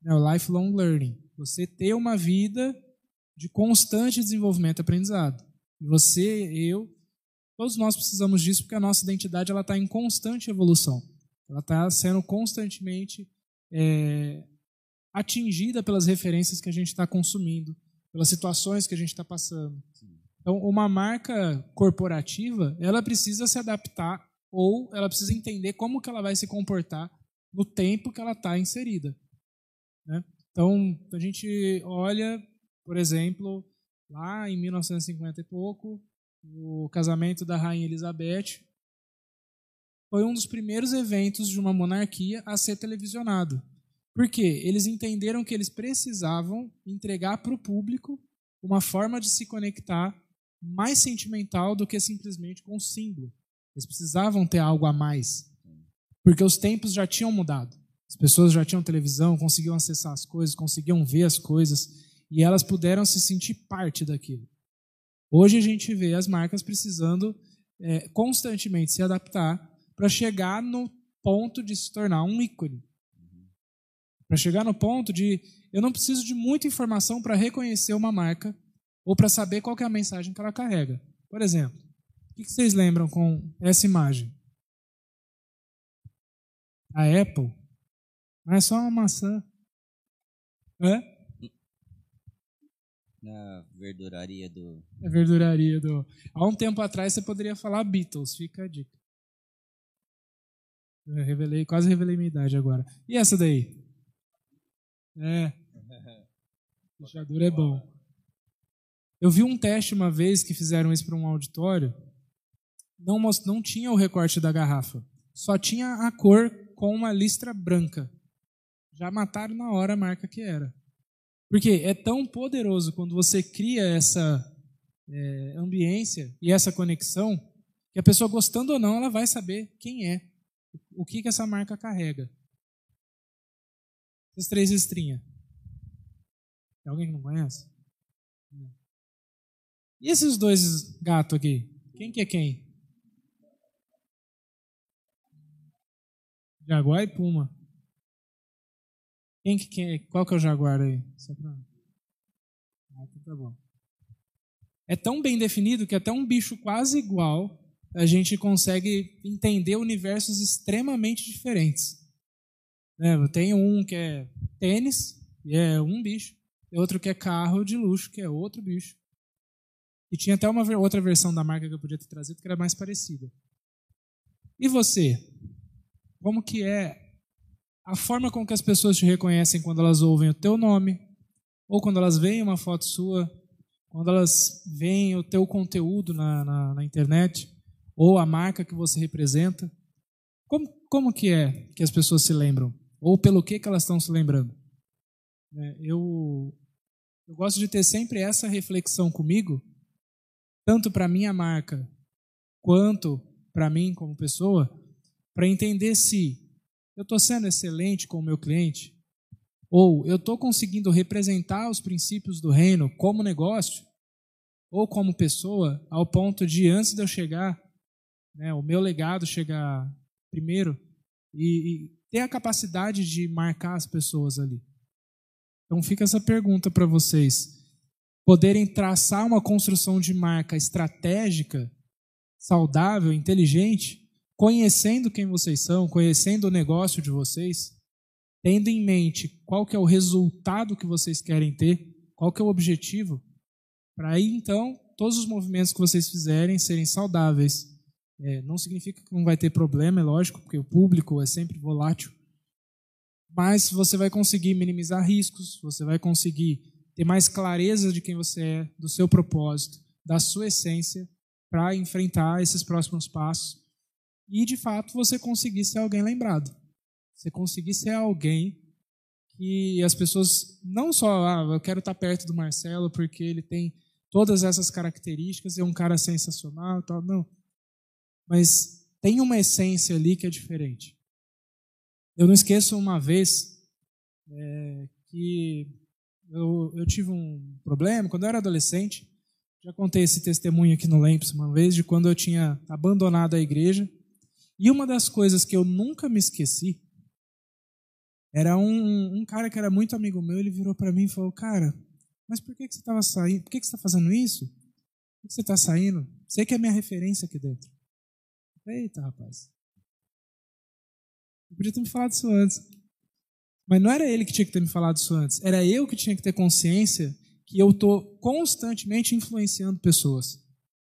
Speaker 2: É o lifelong learning. Você ter uma vida de constante desenvolvimento e aprendizado. Você, eu, todos nós precisamos disso porque a nossa identidade ela está em constante evolução. Ela está sendo constantemente é, atingida pelas referências que a gente está consumindo, pelas situações que a gente está passando. Então, uma marca corporativa, ela precisa se adaptar ou ela precisa entender como que ela vai se comportar no tempo que ela está inserida. Né? Então, a gente olha, por exemplo, lá em 1950 e pouco, o casamento da Rainha Elizabeth foi um dos primeiros eventos de uma monarquia a ser televisionado. Por quê? Eles entenderam que eles precisavam entregar para o público uma forma de se conectar mais sentimental do que simplesmente com o símbolo. Eles precisavam ter algo a mais. Porque os tempos já tinham mudado. As pessoas já tinham televisão, conseguiam acessar as coisas, conseguiam ver as coisas, e elas puderam se sentir parte daquilo. Hoje a gente vê as marcas precisando é, constantemente se adaptar para chegar no ponto de se tornar um ícone. Para chegar no ponto de eu não preciso de muita informação para reconhecer uma marca ou para saber qual é a mensagem que ela carrega. Por exemplo, o que vocês lembram com essa imagem? A Apple não é só uma maçã. É?
Speaker 1: Na verduraria do.
Speaker 2: Na verduraria do. Há um tempo atrás você poderia falar Beatles, fica a dica. Eu revelei, quase revelei minha idade agora. E essa daí? É. <laughs> Fechadura é bom. Eu vi um teste uma vez que fizeram isso para um auditório. Não, não tinha o recorte da garrafa. Só tinha a cor com uma listra branca. Já mataram na hora a marca que era. Porque é tão poderoso quando você cria essa é, ambiência e essa conexão que a pessoa, gostando ou não, ela vai saber quem é, o que, que essa marca carrega. Essas três estrinhas. Tem alguém que não conhece? E esses dois gatos aqui? Quem que é quem? Jaguar e Puma. Quem que, quem, qual que é o jaguar aí? Só pra... Ah, então tá bom. É tão bem definido que até um bicho quase igual a gente consegue entender universos extremamente diferentes. É, eu tenho um que é tênis, e é um bicho. Outro que é carro de luxo, que é outro bicho. E tinha até uma outra versão da marca que eu podia ter trazido que era mais parecida. E você? Como que é a forma com que as pessoas te reconhecem quando elas ouvem o teu nome, ou quando elas veem uma foto sua, quando elas veem o teu conteúdo na, na, na internet, ou a marca que você representa? Como, como que é que as pessoas se lembram? Ou pelo que, que elas estão se lembrando? É, eu eu gosto de ter sempre essa reflexão comigo, tanto para minha marca quanto para mim como pessoa, para entender se eu estou sendo excelente com o meu cliente, ou eu estou conseguindo representar os princípios do reino como negócio, ou como pessoa, ao ponto de, antes de eu chegar, né, o meu legado chegar primeiro, e, e ter a capacidade de marcar as pessoas ali. Então fica essa pergunta para vocês. Poderem traçar uma construção de marca estratégica, saudável, inteligente, conhecendo quem vocês são, conhecendo o negócio de vocês, tendo em mente qual que é o resultado que vocês querem ter, qual que é o objetivo, para aí então todos os movimentos que vocês fizerem serem saudáveis. É, não significa que não vai ter problema, é lógico, porque o público é sempre volátil, mas você vai conseguir minimizar riscos, você vai conseguir ter mais clareza de quem você é, do seu propósito, da sua essência, para enfrentar esses próximos passos e, de fato, você conseguir ser alguém lembrado. Você conseguir ser alguém que as pessoas não só, ah, eu quero estar perto do Marcelo porque ele tem todas essas características, é um cara sensacional, tal, não. Mas tem uma essência ali que é diferente. Eu não esqueço uma vez é, que eu, eu, tive um problema quando eu era adolescente. Já contei esse testemunho aqui no Lemps uma vez, de quando eu tinha abandonado a igreja. E uma das coisas que eu nunca me esqueci era um, um cara que era muito amigo meu. Ele virou para mim e falou: Cara, mas por que, que você estava saindo? Por que, que você está fazendo isso? Por que você está saindo? Sei que é minha referência aqui dentro. Eita, rapaz. Eu podia ter me falado isso antes. Mas não era ele que tinha que ter me falado isso antes. Era eu que tinha que ter consciência que eu estou constantemente influenciando pessoas.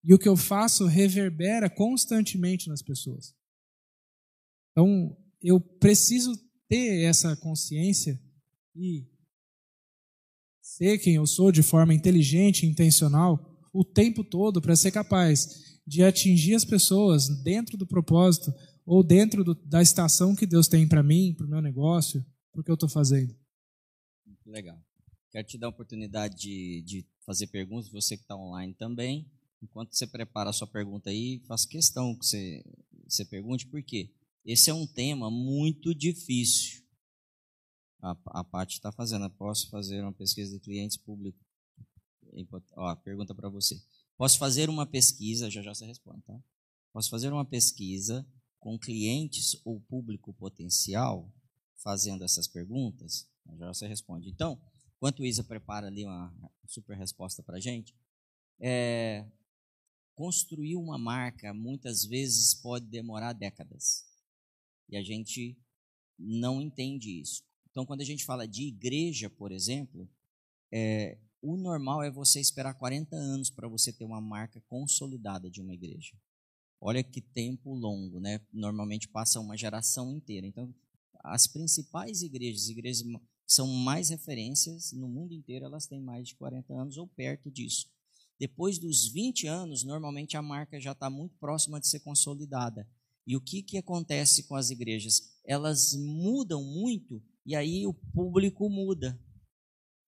Speaker 2: E o que eu faço reverbera constantemente nas pessoas. Então, eu preciso ter essa consciência e ser quem eu sou de forma inteligente e intencional o tempo todo para ser capaz de atingir as pessoas dentro do propósito ou dentro do, da estação que Deus tem para mim, para o meu negócio, para o que eu estou fazendo.
Speaker 1: Legal. Quero te dar a oportunidade de, de fazer perguntas, você que está online também. Enquanto você prepara a sua pergunta aí, faço questão que você, você pergunte, por quê? Esse é um tema muito difícil. A, a Paty está fazendo. Posso fazer uma pesquisa de clientes públicos? Ó, pergunta para você. Posso fazer uma pesquisa, já já você responde, tá? Posso fazer uma pesquisa com clientes ou público potencial fazendo essas perguntas? Já você responde. Então, enquanto o Isa prepara ali uma super resposta para a gente, é, construir uma marca muitas vezes pode demorar décadas. E a gente não entende isso. Então, quando a gente fala de igreja, por exemplo, é, o normal é você esperar 40 anos para você ter uma marca consolidada de uma igreja. Olha que tempo longo, né? Normalmente passa uma geração inteira. Então, as principais igrejas, igrejas que são mais referências no mundo inteiro, elas têm mais de 40 anos ou perto disso. Depois dos 20 anos, normalmente a marca já está muito próxima de ser consolidada. E o que, que acontece com as igrejas? Elas mudam muito e aí o público muda.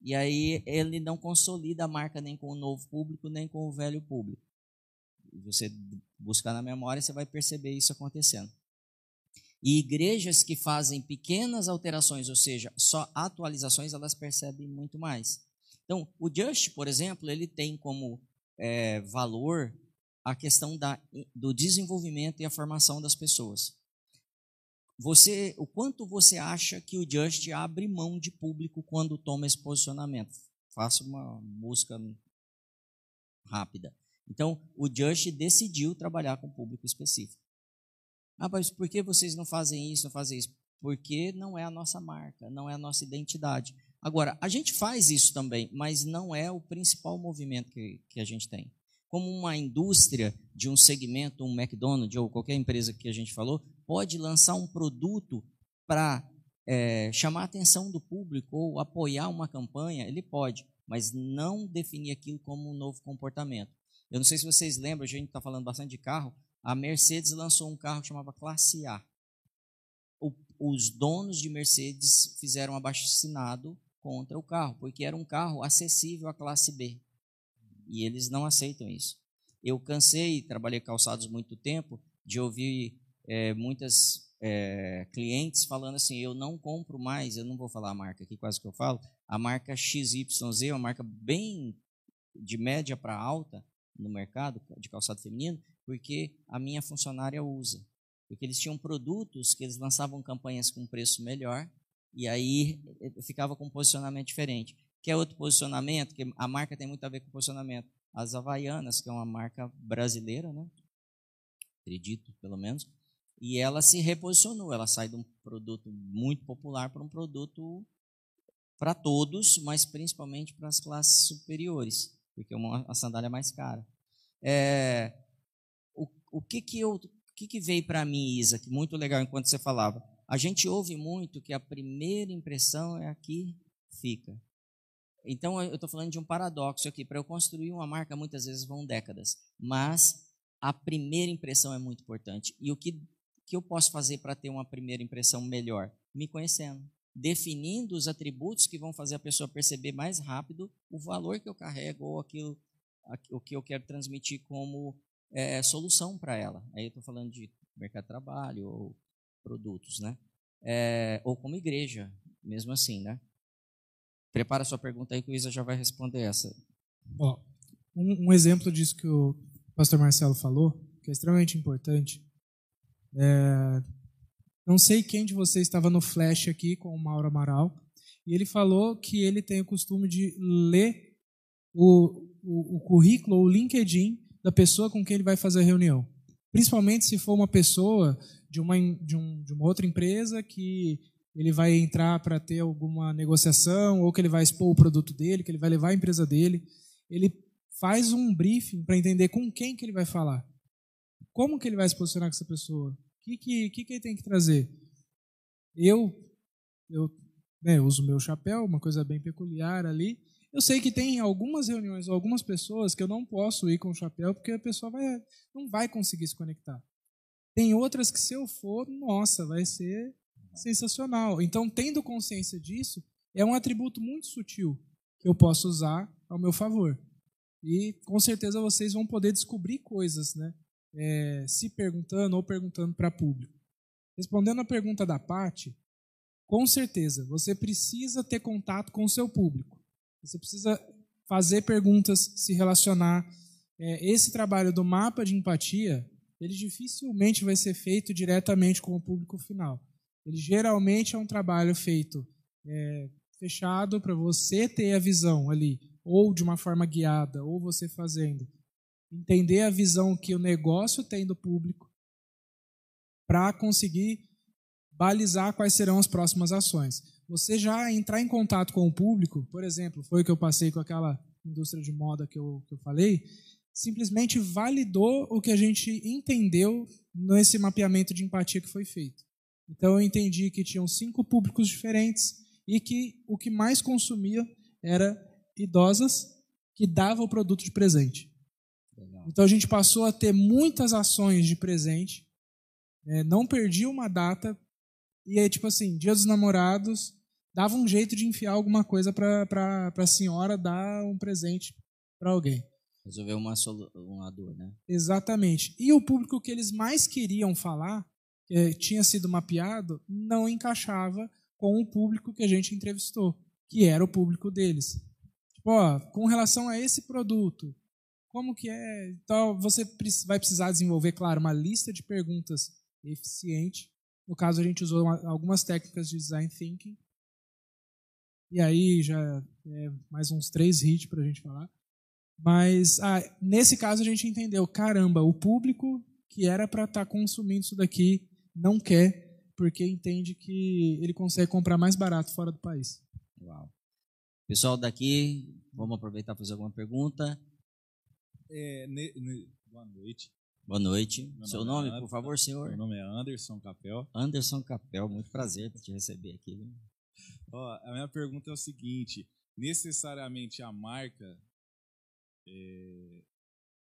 Speaker 1: E aí ele não consolida a marca nem com o novo público, nem com o velho público você buscar na memória, você vai perceber isso acontecendo. E igrejas que fazem pequenas alterações, ou seja, só atualizações, elas percebem muito mais. Então, o Just, por exemplo, ele tem como é, valor a questão da, do desenvolvimento e a formação das pessoas. Você, o quanto você acha que o Just abre mão de público quando toma esse posicionamento? Faça uma busca rápida. Então, o Just decidiu trabalhar com público específico. Ah, mas por que vocês não fazem isso, não fazem isso? Porque não é a nossa marca, não é a nossa identidade. Agora, a gente faz isso também, mas não é o principal movimento que, que a gente tem. Como uma indústria de um segmento, um McDonald's ou qualquer empresa que a gente falou, pode lançar um produto para é, chamar a atenção do público ou apoiar uma campanha, ele pode, mas não definir aquilo como um novo comportamento. Eu não sei se vocês lembram, a gente está falando bastante de carro. A Mercedes lançou um carro que chamava Classe A. O, os donos de Mercedes fizeram um abaixo-assinado contra o carro, porque era um carro acessível à classe B. E eles não aceitam isso. Eu cansei, trabalhei calçados muito tempo, de ouvir é, muitas é, clientes falando assim: eu não compro mais, eu não vou falar a marca aqui, quase que eu falo, a marca XYZ, uma marca bem de média para alta no mercado de calçado feminino, porque a minha funcionária usa. Porque eles tinham produtos que eles lançavam campanhas com preço melhor, e aí eh, ficava com um posicionamento diferente. Que é outro posicionamento, que a marca tem muito a ver com posicionamento. As Havaianas, que é uma marca brasileira, né? acredito pelo menos, e ela se reposicionou. Ela sai de um produto muito popular para um produto para todos, mas principalmente para as classes superiores, porque uma, a sandália é mais cara. É, o, o que que eu, o que que veio para mim, Isa, que muito legal enquanto você falava. A gente ouve muito que a primeira impressão é a que fica. Então, eu estou falando de um paradoxo aqui. Para eu construir uma marca, muitas vezes vão décadas. Mas a primeira impressão é muito importante. E o que, que eu posso fazer para ter uma primeira impressão melhor? Me conhecendo. Definindo os atributos que vão fazer a pessoa perceber mais rápido o valor que eu carrego ou aquilo, o que eu quero transmitir como é, solução para ela. Aí eu estou falando de mercado de trabalho ou produtos, né? É, ou como igreja, mesmo assim, né? Prepara sua pergunta aí que o Isa já vai responder essa.
Speaker 2: Ó, um, um, exemplo disso que o pastor Marcelo falou, que é extremamente importante. É, não sei quem de vocês estava no flash aqui com o Mauro Amaral, e ele falou que ele tem o costume de ler o, o, o currículo ou o LinkedIn da pessoa com quem ele vai fazer a reunião. Principalmente se for uma pessoa de uma, de, um, de uma outra empresa que ele vai entrar para ter alguma negociação, ou que ele vai expor o produto dele, que ele vai levar a empresa dele. Ele faz um briefing para entender com quem que ele vai falar. Como que ele vai se posicionar com essa pessoa? O que, que, que, que ele tem que trazer? Eu, eu né, uso meu chapéu, uma coisa bem peculiar ali. Eu sei que tem algumas reuniões algumas pessoas que eu não posso ir com o chapéu porque a pessoa vai, não vai conseguir se conectar. Tem outras que, se eu for, nossa, vai ser sensacional. Então, tendo consciência disso, é um atributo muito sutil que eu posso usar ao meu favor. E com certeza vocês vão poder descobrir coisas, né? É, se perguntando ou perguntando para público. Respondendo a pergunta da Pati, com certeza você precisa ter contato com o seu público. Você precisa fazer perguntas, se relacionar. É, esse trabalho do mapa de empatia ele dificilmente vai ser feito diretamente com o público final. Ele geralmente é um trabalho feito é, fechado para você ter a visão ali, ou de uma forma guiada, ou você fazendo. Entender a visão que o negócio tem do público para conseguir balizar quais serão as próximas ações. Você já entrar em contato com o público, por exemplo, foi o que eu passei com aquela indústria de moda que eu, que eu falei, simplesmente validou o que a gente entendeu nesse mapeamento de empatia que foi feito. Então eu entendi que tinham cinco públicos diferentes e que o que mais consumia era idosas que davam o produto de presente. Então a gente passou a ter muitas ações de presente, é, não perdia uma data e aí tipo assim, Dia dos Namorados dava um jeito de enfiar alguma coisa para a senhora dar um presente para alguém.
Speaker 1: Resolver uma, uma dor, né?
Speaker 2: Exatamente. E o público que eles mais queriam falar, que tinha sido mapeado, não encaixava com o público que a gente entrevistou, que era o público deles. Tipo, ó, com relação a esse produto, como que é? Então, você vai precisar desenvolver, claro, uma lista de perguntas eficiente. No caso, a gente usou algumas técnicas de design thinking. E aí já é mais uns três hits para a gente falar. Mas ah, nesse caso a gente entendeu, caramba, o público que era para estar tá consumindo isso daqui não quer, porque entende que ele consegue comprar mais barato fora do país.
Speaker 1: Uau. Pessoal daqui, vamos aproveitar para fazer alguma pergunta.
Speaker 4: É, ne, ne, boa noite.
Speaker 1: Boa noite. Meu Seu nome, é nome por favor, senhor?
Speaker 4: Meu nome é Anderson Capel.
Speaker 1: Anderson Capel, muito prazer te receber aqui.
Speaker 4: Ó, a minha pergunta é o seguinte: necessariamente a marca é,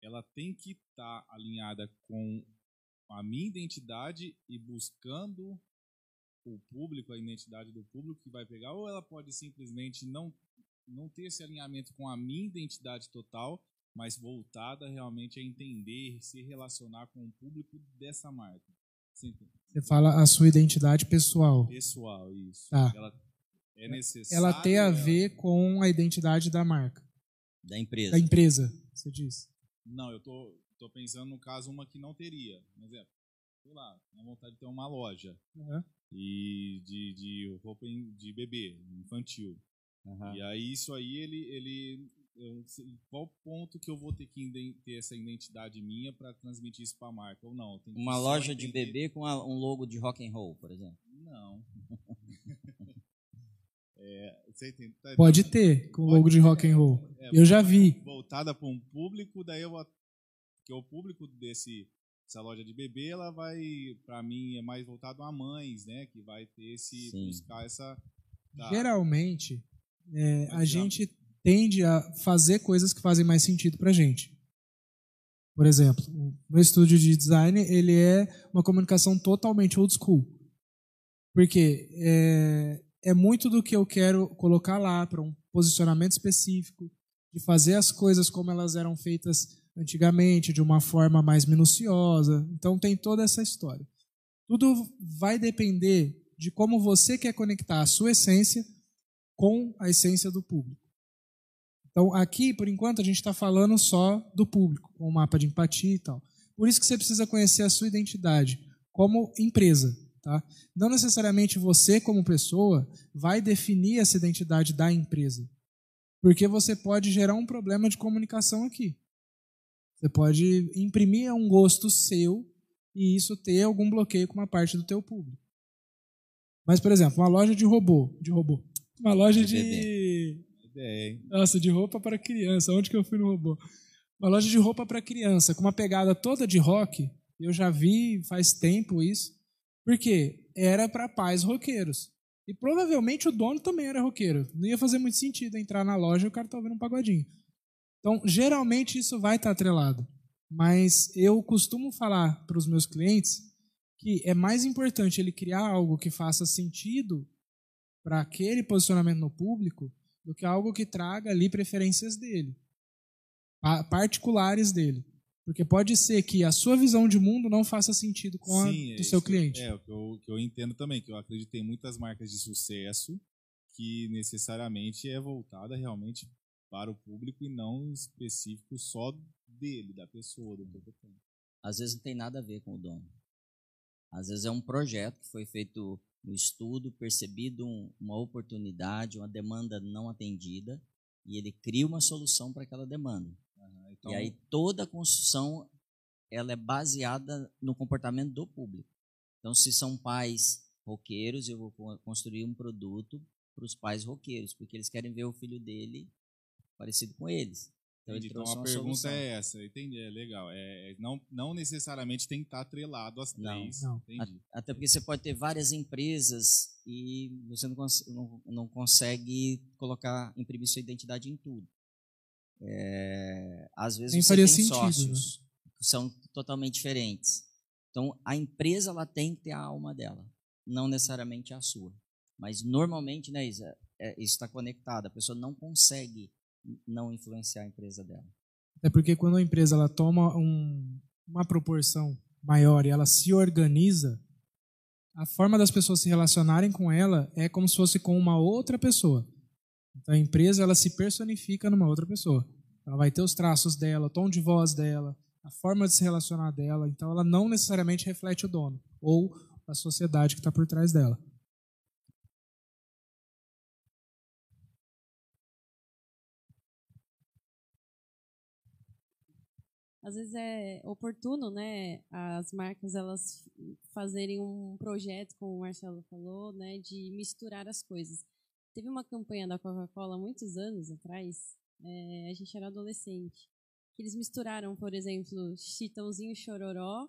Speaker 4: ela tem que estar tá alinhada com a minha identidade e buscando o público, a identidade do público que vai pegar, ou ela pode simplesmente não, não ter esse alinhamento com a minha identidade total, mas voltada realmente a entender, se relacionar com o público dessa marca.
Speaker 2: Sim. Você fala a sua identidade pessoal.
Speaker 4: Pessoal, isso.
Speaker 2: Tá.
Speaker 4: Ela é necessário.
Speaker 2: Ela tem a ver com a identidade da marca.
Speaker 1: Da empresa.
Speaker 2: Da empresa, você diz.
Speaker 4: Não, eu tô, tô pensando no caso uma que não teria. Por exemplo, sei lá, a vontade de ter uma loja
Speaker 2: uhum.
Speaker 4: e de, de roupa de bebê, infantil. Uhum. E aí isso aí ele, ele qual ponto que eu vou ter que ter essa identidade minha para transmitir isso para a marca ou não?
Speaker 1: Uma loja de bebê com um logo de rock and roll, por exemplo?
Speaker 4: Não. <laughs> é, tem, tá,
Speaker 2: Pode ter com o logo de rock and roll. É, eu já vi.
Speaker 4: Voltada para um público, daí eu vou que o público desse essa loja de bebê, ela vai para mim é mais voltado a mães, né, que vai ter esse Sim. buscar essa
Speaker 2: tá. Geralmente é, a gente tende a fazer coisas que fazem mais sentido para a gente. Por exemplo, o meu estúdio de design ele é uma comunicação totalmente old school, porque é, é muito do que eu quero colocar lá para um posicionamento específico, de fazer as coisas como elas eram feitas antigamente, de uma forma mais minuciosa. Então tem toda essa história. Tudo vai depender de como você quer conectar a sua essência com a essência do público. Então, aqui, por enquanto, a gente está falando só do público, com o mapa de empatia e tal. Por isso que você precisa conhecer a sua identidade como empresa. Tá? Não necessariamente você, como pessoa, vai definir essa identidade da empresa. Porque você pode gerar um problema de comunicação aqui. Você pode imprimir um gosto seu e isso ter algum bloqueio com uma parte do teu público. Mas, por exemplo, uma loja de robô, de robô, uma loja de,
Speaker 4: é.
Speaker 2: Nossa, de roupa para criança. Onde que eu fui no robô? Uma loja de roupa para criança, com uma pegada toda de rock. Eu já vi faz tempo isso. Porque era para pais roqueiros. E provavelmente o dono também era roqueiro. Não ia fazer muito sentido entrar na loja e o cara tá ouvindo um pagodinho. Então, geralmente isso vai estar tá atrelado. Mas eu costumo falar para os meus clientes que é mais importante ele criar algo que faça sentido para aquele posicionamento no público do que algo que traga ali preferências dele, particulares dele. Porque pode ser que a sua visão de mundo não faça sentido com a Sim, do seu cliente.
Speaker 4: É, o que eu, que eu entendo também, que eu acredito em muitas marcas de sucesso que necessariamente é voltada realmente para o público e não específico só dele, da pessoa, do proprietário.
Speaker 1: Às vezes não tem nada a ver com o dono. Às vezes é um projeto que foi feito no estudo, percebido um, uma oportunidade, uma demanda não atendida, e ele cria uma solução para aquela demanda. Uhum, então... E aí toda a construção ela é baseada no comportamento do público. Então, se são pais roqueiros, eu vou construir um produto para os pais roqueiros, porque eles querem ver o filho dele parecido com eles.
Speaker 4: Então, então a pergunta solução. é essa, entendi, é legal. É, é, não, não necessariamente tem que estar atrelado às três.
Speaker 2: Não,
Speaker 1: não. Até porque você pode ter várias empresas e você não, cons não, não consegue colocar, imprimir sua identidade em tudo. É, às vezes Nem você tem sentido, sócios né? que são totalmente diferentes. Então, a empresa ela tem que ter a alma dela, não necessariamente a sua. Mas normalmente, né, Isa, é, isso está conectado. A pessoa não consegue não influenciar a empresa dela.
Speaker 2: É porque quando a empresa ela toma um, uma proporção maior e ela se organiza, a forma das pessoas se relacionarem com ela é como se fosse com uma outra pessoa. Então a empresa ela se personifica numa outra pessoa. Ela vai ter os traços dela, o tom de voz dela, a forma de se relacionar dela. Então ela não necessariamente reflete o dono ou a sociedade que está por trás dela.
Speaker 5: Às vezes é oportuno, né, as marcas elas fazerem um projeto, como o Marcelo falou, né, de misturar as coisas. Teve uma campanha da Coca-Cola muitos anos atrás, é, a gente era adolescente, que eles misturaram, por exemplo, Chitãozinho Chororó,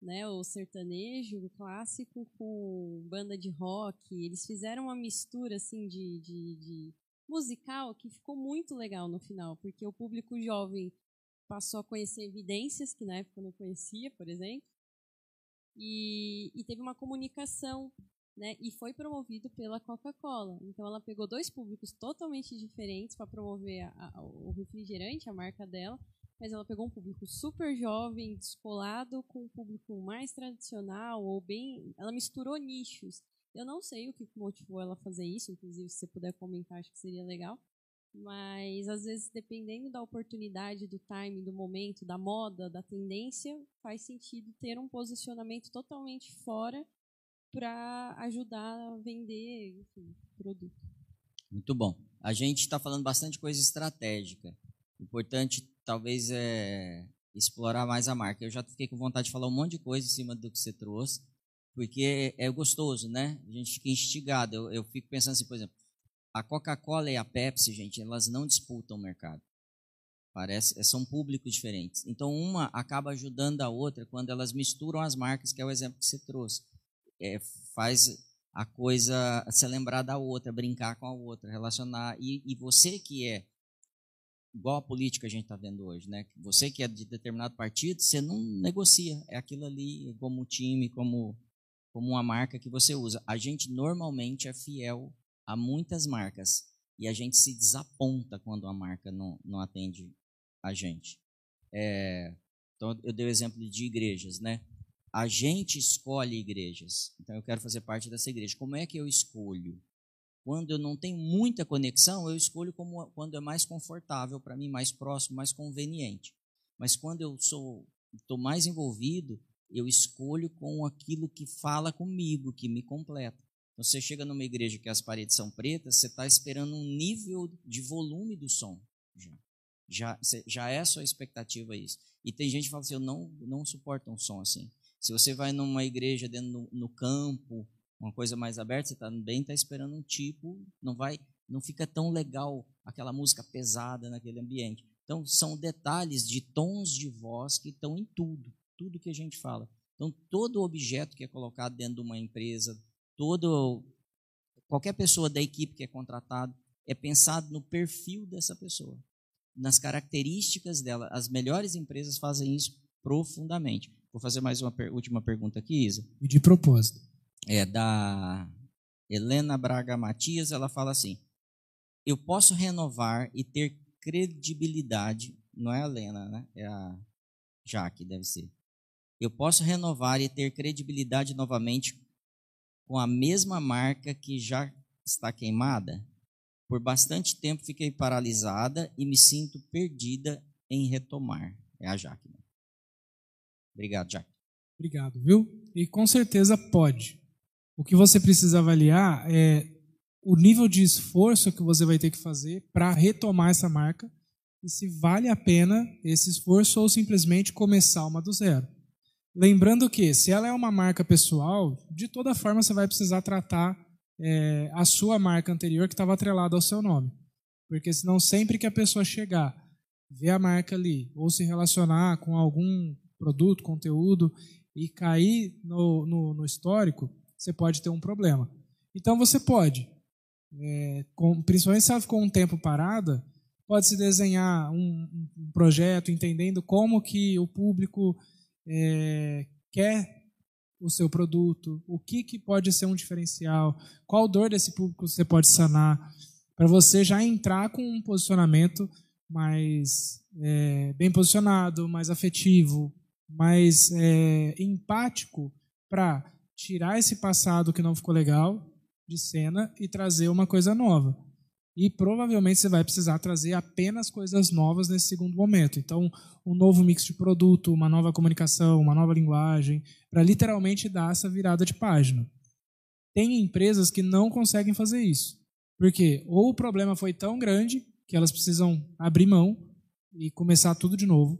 Speaker 5: né, o sertanejo o clássico com banda de rock. Eles fizeram uma mistura assim de, de, de musical que ficou muito legal no final, porque o público jovem passou a conhecer evidências que na época eu não conhecia, por exemplo, e, e teve uma comunicação né? E foi promovido pela Coca-Cola. Então ela pegou dois públicos totalmente diferentes para promover a, a, o refrigerante, a marca dela, mas ela pegou um público super jovem, descolado, com um público mais tradicional ou bem, ela misturou nichos. Eu não sei o que motivou ela a fazer isso, inclusive se você puder comentar, acho que seria legal. Mas às vezes, dependendo da oportunidade, do time, do momento, da moda, da tendência, faz sentido ter um posicionamento totalmente fora para ajudar a vender enfim, produto.
Speaker 1: Muito bom. A gente está falando bastante coisa estratégica. Importante, talvez, é explorar mais a marca. Eu já fiquei com vontade de falar um monte de coisa em cima do que você trouxe, porque é gostoso, né? A gente fica instigado. Eu, eu fico pensando assim, por exemplo, a Coca-Cola e a Pepsi, gente, elas não disputam o mercado. Parece, são públicos diferentes. Então, uma acaba ajudando a outra quando elas misturam as marcas, que é o exemplo que você trouxe é, faz a coisa se lembrar da outra, brincar com a outra, relacionar. E, e você que é igual a política que a gente está vendo hoje, né? Você que é de determinado partido, você não negocia. É aquilo ali como time, como, como uma marca que você usa. A gente normalmente é fiel a muitas marcas e a gente se desaponta quando a marca não, não atende a gente. É, então, eu dei o exemplo de igrejas, né? A gente escolhe igrejas. Então eu quero fazer parte dessa igreja. Como é que eu escolho? Quando eu não tenho muita conexão, eu escolho como, quando é mais confortável para mim, mais próximo, mais conveniente. Mas quando eu sou estou mais envolvido, eu escolho com aquilo que fala comigo, que me completa. Então, você chega numa igreja que as paredes são pretas, você está esperando um nível de volume do som. Já, já, já é a sua expectativa isso. E tem gente que fala assim, eu não, não suporto um som assim. Se você vai numa igreja dentro no, no campo, uma coisa mais aberta, você também está esperando um tipo, não vai, não fica tão legal aquela música pesada naquele ambiente. Então são detalhes de tons de voz que estão em tudo, tudo que a gente fala. Então todo objeto que é colocado dentro de uma empresa, todo qualquer pessoa da equipe que é contratado é pensado no perfil dessa pessoa, nas características dela. As melhores empresas fazem isso profundamente. Vou fazer mais uma per última pergunta aqui, Isa.
Speaker 2: E de propósito.
Speaker 1: É da Helena Braga Matias, ela fala assim: Eu posso renovar e ter credibilidade, não é a Helena, né? É a Jaque, deve ser. Eu posso renovar e ter credibilidade novamente com a mesma marca que já está queimada? Por bastante tempo fiquei paralisada e me sinto perdida em retomar. É a Jaque. Obrigado, Jack.
Speaker 2: Obrigado, viu? E com certeza pode. O que você precisa avaliar é o nível de esforço que você vai ter que fazer para retomar essa marca e se vale a pena esse esforço ou simplesmente começar uma do zero. Lembrando que, se ela é uma marca pessoal, de toda forma você vai precisar tratar é, a sua marca anterior que estava atrelada ao seu nome. Porque senão, sempre que a pessoa chegar, ver a marca ali, ou se relacionar com algum produto, conteúdo, e cair no, no, no histórico, você pode ter um problema. Então você pode, é, com, principalmente se ela ficou um tempo parada, pode se desenhar um, um projeto entendendo como que o público é, quer o seu produto, o que, que pode ser um diferencial, qual dor desse público você pode sanar, para você já entrar com um posicionamento mais é, bem posicionado, mais afetivo, mais é, empático para tirar esse passado que não ficou legal de cena e trazer uma coisa nova. E provavelmente você vai precisar trazer apenas coisas novas nesse segundo momento. Então, um novo mix de produto, uma nova comunicação, uma nova linguagem, para literalmente dar essa virada de página. Tem empresas que não conseguem fazer isso. Porque ou o problema foi tão grande que elas precisam abrir mão e começar tudo de novo,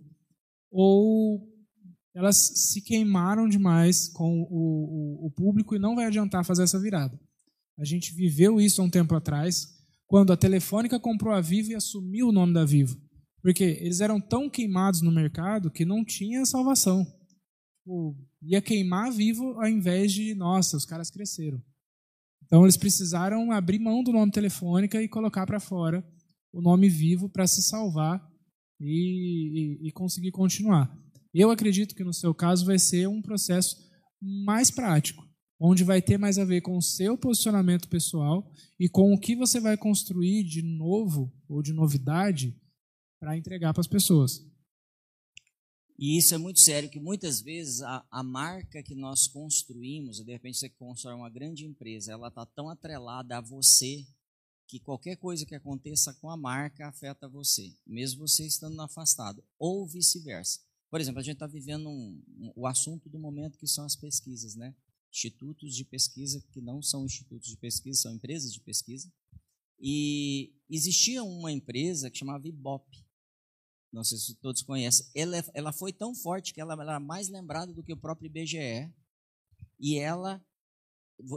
Speaker 2: ou elas se queimaram demais com o, o, o, público e não vai adiantar fazer essa virada. A gente viveu isso há um tempo atrás, quando a Telefônica comprou a Vivo e assumiu o nome da Vivo. Porque eles eram tão queimados no mercado que não tinha salvação. O, ia queimar Vivo ao invés de, nossa, os caras cresceram. Então eles precisaram abrir mão do nome Telefônica e colocar para fora o nome Vivo para se salvar e, e, e conseguir continuar. Eu acredito que no seu caso vai ser um processo mais prático, onde vai ter mais a ver com o seu posicionamento pessoal e com o que você vai construir de novo ou de novidade para entregar para as pessoas.
Speaker 1: E isso é muito sério, que muitas vezes a, a marca que nós construímos, de repente você constrói uma grande empresa, ela está tão atrelada a você que qualquer coisa que aconteça com a marca afeta você, mesmo você estando afastado, ou vice-versa. Por exemplo, a gente está vivendo um, um, o assunto do momento que são as pesquisas, né? Institutos de pesquisa que não são institutos de pesquisa, são empresas de pesquisa. E existia uma empresa que chamava Ibope. Não sei se todos conhecem. Ela, ela foi tão forte que ela era mais lembrada do que o próprio IBGE. E ela,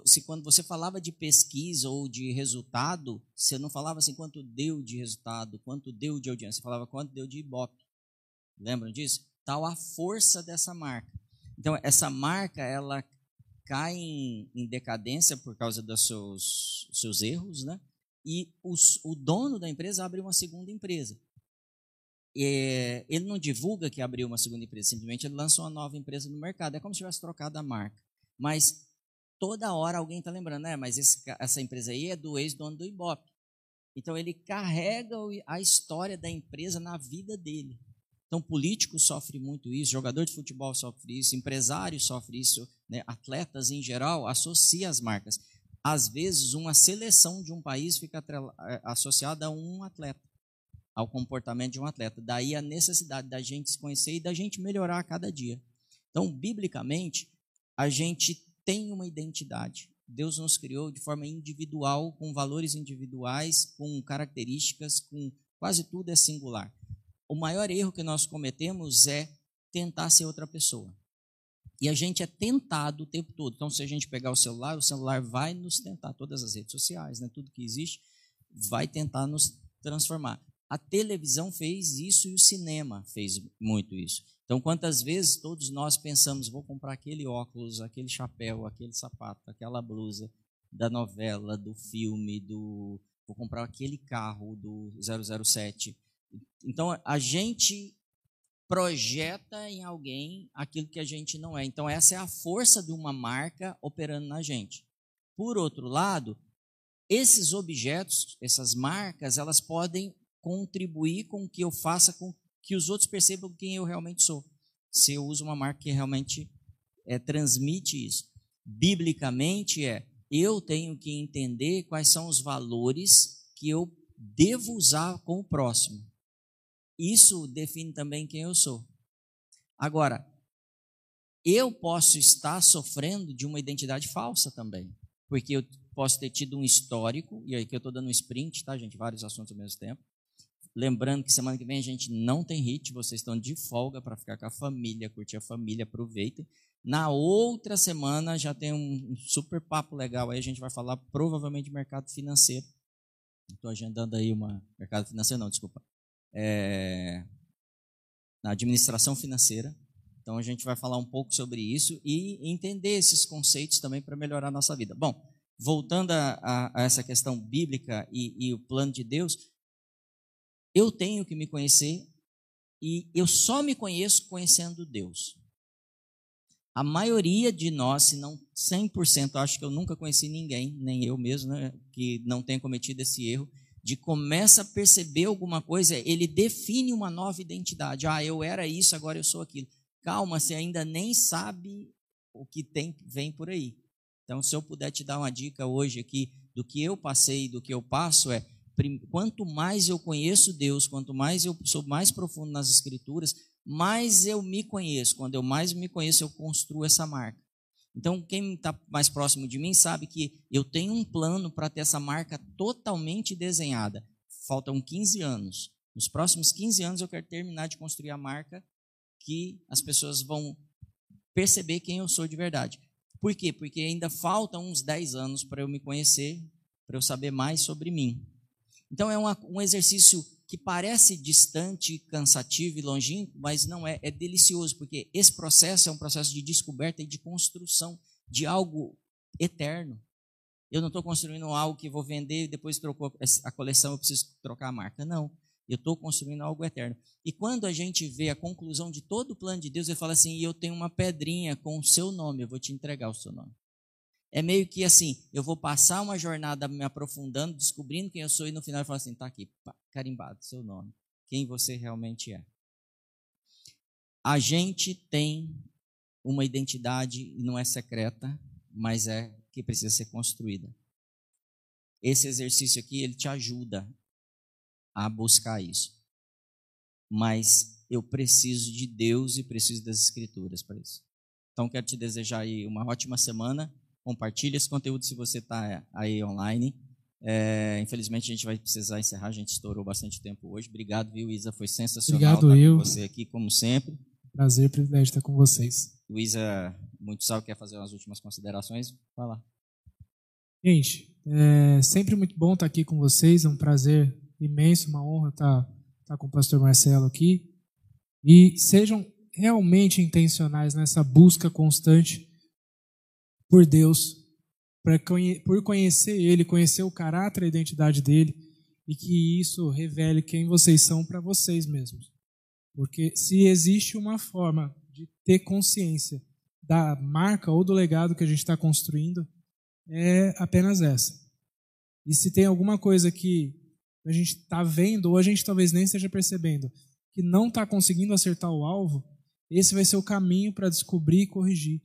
Speaker 1: se quando você falava de pesquisa ou de resultado, você não falava assim quanto deu de resultado, quanto deu de audiência, você falava quanto deu de Ibope. Lembram disso? Tal a força dessa marca. Então, essa marca, ela cai em, em decadência por causa dos seus, seus erros, né? E os, o dono da empresa abre uma segunda empresa. É, ele não divulga que abriu uma segunda empresa, simplesmente ele lança uma nova empresa no mercado. É como se tivesse trocado a marca. Mas toda hora alguém está lembrando, né? Mas esse, essa empresa aí é do ex-dono do Ibope. Então ele carrega a história da empresa na vida dele. Então, político sofre muito isso, jogador de futebol sofre isso, empresário sofre isso, né? atletas em geral associam as marcas. Às vezes, uma seleção de um país fica é, associada a um atleta, ao comportamento de um atleta. Daí a necessidade da gente se conhecer e da gente melhorar a cada dia. Então, biblicamente, a gente tem uma identidade. Deus nos criou de forma individual, com valores individuais, com características, com quase tudo é singular o maior erro que nós cometemos é tentar ser outra pessoa. E a gente é tentado o tempo todo. Então, se a gente pegar o celular, o celular vai nos tentar, todas as redes sociais, né, tudo que existe, vai tentar nos transformar. A televisão fez isso e o cinema fez muito isso. Então, quantas vezes todos nós pensamos, vou comprar aquele óculos, aquele chapéu, aquele sapato, aquela blusa da novela, do filme, do vou comprar aquele carro do 007. Então, a gente projeta em alguém aquilo que a gente não é. Então, essa é a força de uma marca operando na gente. Por outro lado, esses objetos, essas marcas, elas podem contribuir com que eu faça com que os outros percebam quem eu realmente sou. Se eu uso uma marca que realmente é, transmite isso. Biblicamente é, eu tenho que entender quais são os valores que eu devo usar com o próximo. Isso define também quem eu sou. Agora, eu posso estar sofrendo de uma identidade falsa também, porque eu posso ter tido um histórico, e aí que eu estou dando um sprint, tá, gente? Vários assuntos ao mesmo tempo. Lembrando que semana que vem a gente não tem hit, vocês estão de folga para ficar com a família, curtir a família, aproveitem. Na outra semana já tem um super papo legal aí, a gente vai falar provavelmente de mercado financeiro. Estou agendando aí uma. Mercado financeiro, não, desculpa é, na administração financeira. Então a gente vai falar um pouco sobre isso e entender esses conceitos também para melhorar a nossa vida. Bom, voltando a, a, a essa questão bíblica e, e o plano de Deus, eu tenho que me conhecer e eu só me conheço conhecendo Deus. A maioria de nós, se não 100%, acho que eu nunca conheci ninguém, nem eu mesmo, né, que não tenha cometido esse erro, de começa a perceber alguma coisa, ele define uma nova identidade. Ah, eu era isso, agora eu sou aquilo. Calma, você ainda nem sabe o que tem vem por aí. Então, se eu puder te dar uma dica hoje aqui do que eu passei, do que eu passo, é quanto mais eu conheço Deus, quanto mais eu sou mais profundo nas Escrituras, mais eu me conheço. Quando eu mais me conheço, eu construo essa marca. Então, quem está mais próximo de mim sabe que eu tenho um plano para ter essa marca totalmente desenhada. Faltam 15 anos. Nos próximos 15 anos eu quero terminar de construir a marca que as pessoas vão perceber quem eu sou de verdade. Por quê? Porque ainda faltam uns 10 anos para eu me conhecer, para eu saber mais sobre mim. Então é uma, um exercício que parece distante, cansativo e longínquo, mas não é, é delicioso, porque esse processo é um processo de descoberta e de construção de algo eterno. Eu não estou construindo algo que vou vender e depois trocou a coleção, eu preciso trocar a marca. Não. Eu estou construindo algo eterno. E quando a gente vê a conclusão de todo o plano de Deus, ele fala assim: eu tenho uma pedrinha com o seu nome, eu vou te entregar o seu nome. é meio que assim, eu vou passar uma jornada me aprofundando, descobrindo quem eu sou e no final eu falo assim, tá aqui, carimbado, seu nome, quem você realmente é. A gente tem uma identidade e não é secreta, mas é que precisa ser construída. Esse exercício aqui, ele te ajuda a buscar isso. Mas eu preciso de Deus e preciso das Escrituras para isso. Então, quero te desejar aí uma ótima semana. Compartilhe esse conteúdo se você está aí online. É, infelizmente, a gente vai precisar encerrar. A gente estourou bastante tempo hoje. Obrigado, viu, Isa? Foi sensacional
Speaker 2: Obrigado,
Speaker 1: estar
Speaker 2: eu.
Speaker 1: com você aqui, como sempre.
Speaker 2: Prazer, privilégio estar com vocês.
Speaker 1: Luísa, muito salve, quer fazer umas últimas considerações? Vai lá.
Speaker 2: Gente, é sempre muito bom estar aqui com vocês, é um prazer imenso, uma honra estar, estar com o pastor Marcelo aqui. E sejam realmente intencionais nessa busca constante por Deus, por conhecer Ele, conhecer o caráter e a identidade dele, e que isso revele quem vocês são para vocês mesmos. Porque se existe uma forma de ter consciência da marca ou do legado que a gente está construindo, é apenas essa. E se tem alguma coisa que a gente está vendo, ou a gente talvez nem esteja percebendo, que não está conseguindo acertar o alvo, esse vai ser o caminho para descobrir e corrigir.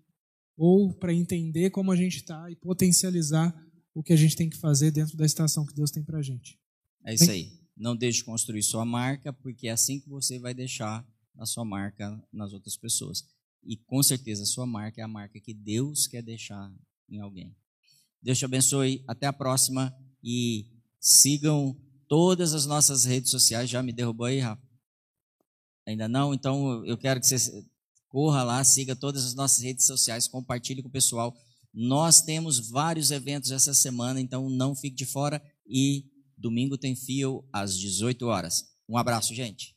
Speaker 2: Ou para entender como a gente está e potencializar o que a gente tem que fazer dentro da estação que Deus tem para a gente.
Speaker 1: É isso aí. Não deixe de construir sua marca, porque é assim que você vai deixar a sua marca nas outras pessoas. E com certeza a sua marca é a marca que Deus quer deixar em alguém. Deus te abençoe. Até a próxima e sigam todas as nossas redes sociais. Já me derrubou aí, Rafa? Ainda não? Então eu quero que você corra lá, siga todas as nossas redes sociais, compartilhe com o pessoal. Nós temos vários eventos essa semana, então não fique de fora e Domingo tem fio às 18 horas. Um abraço, gente.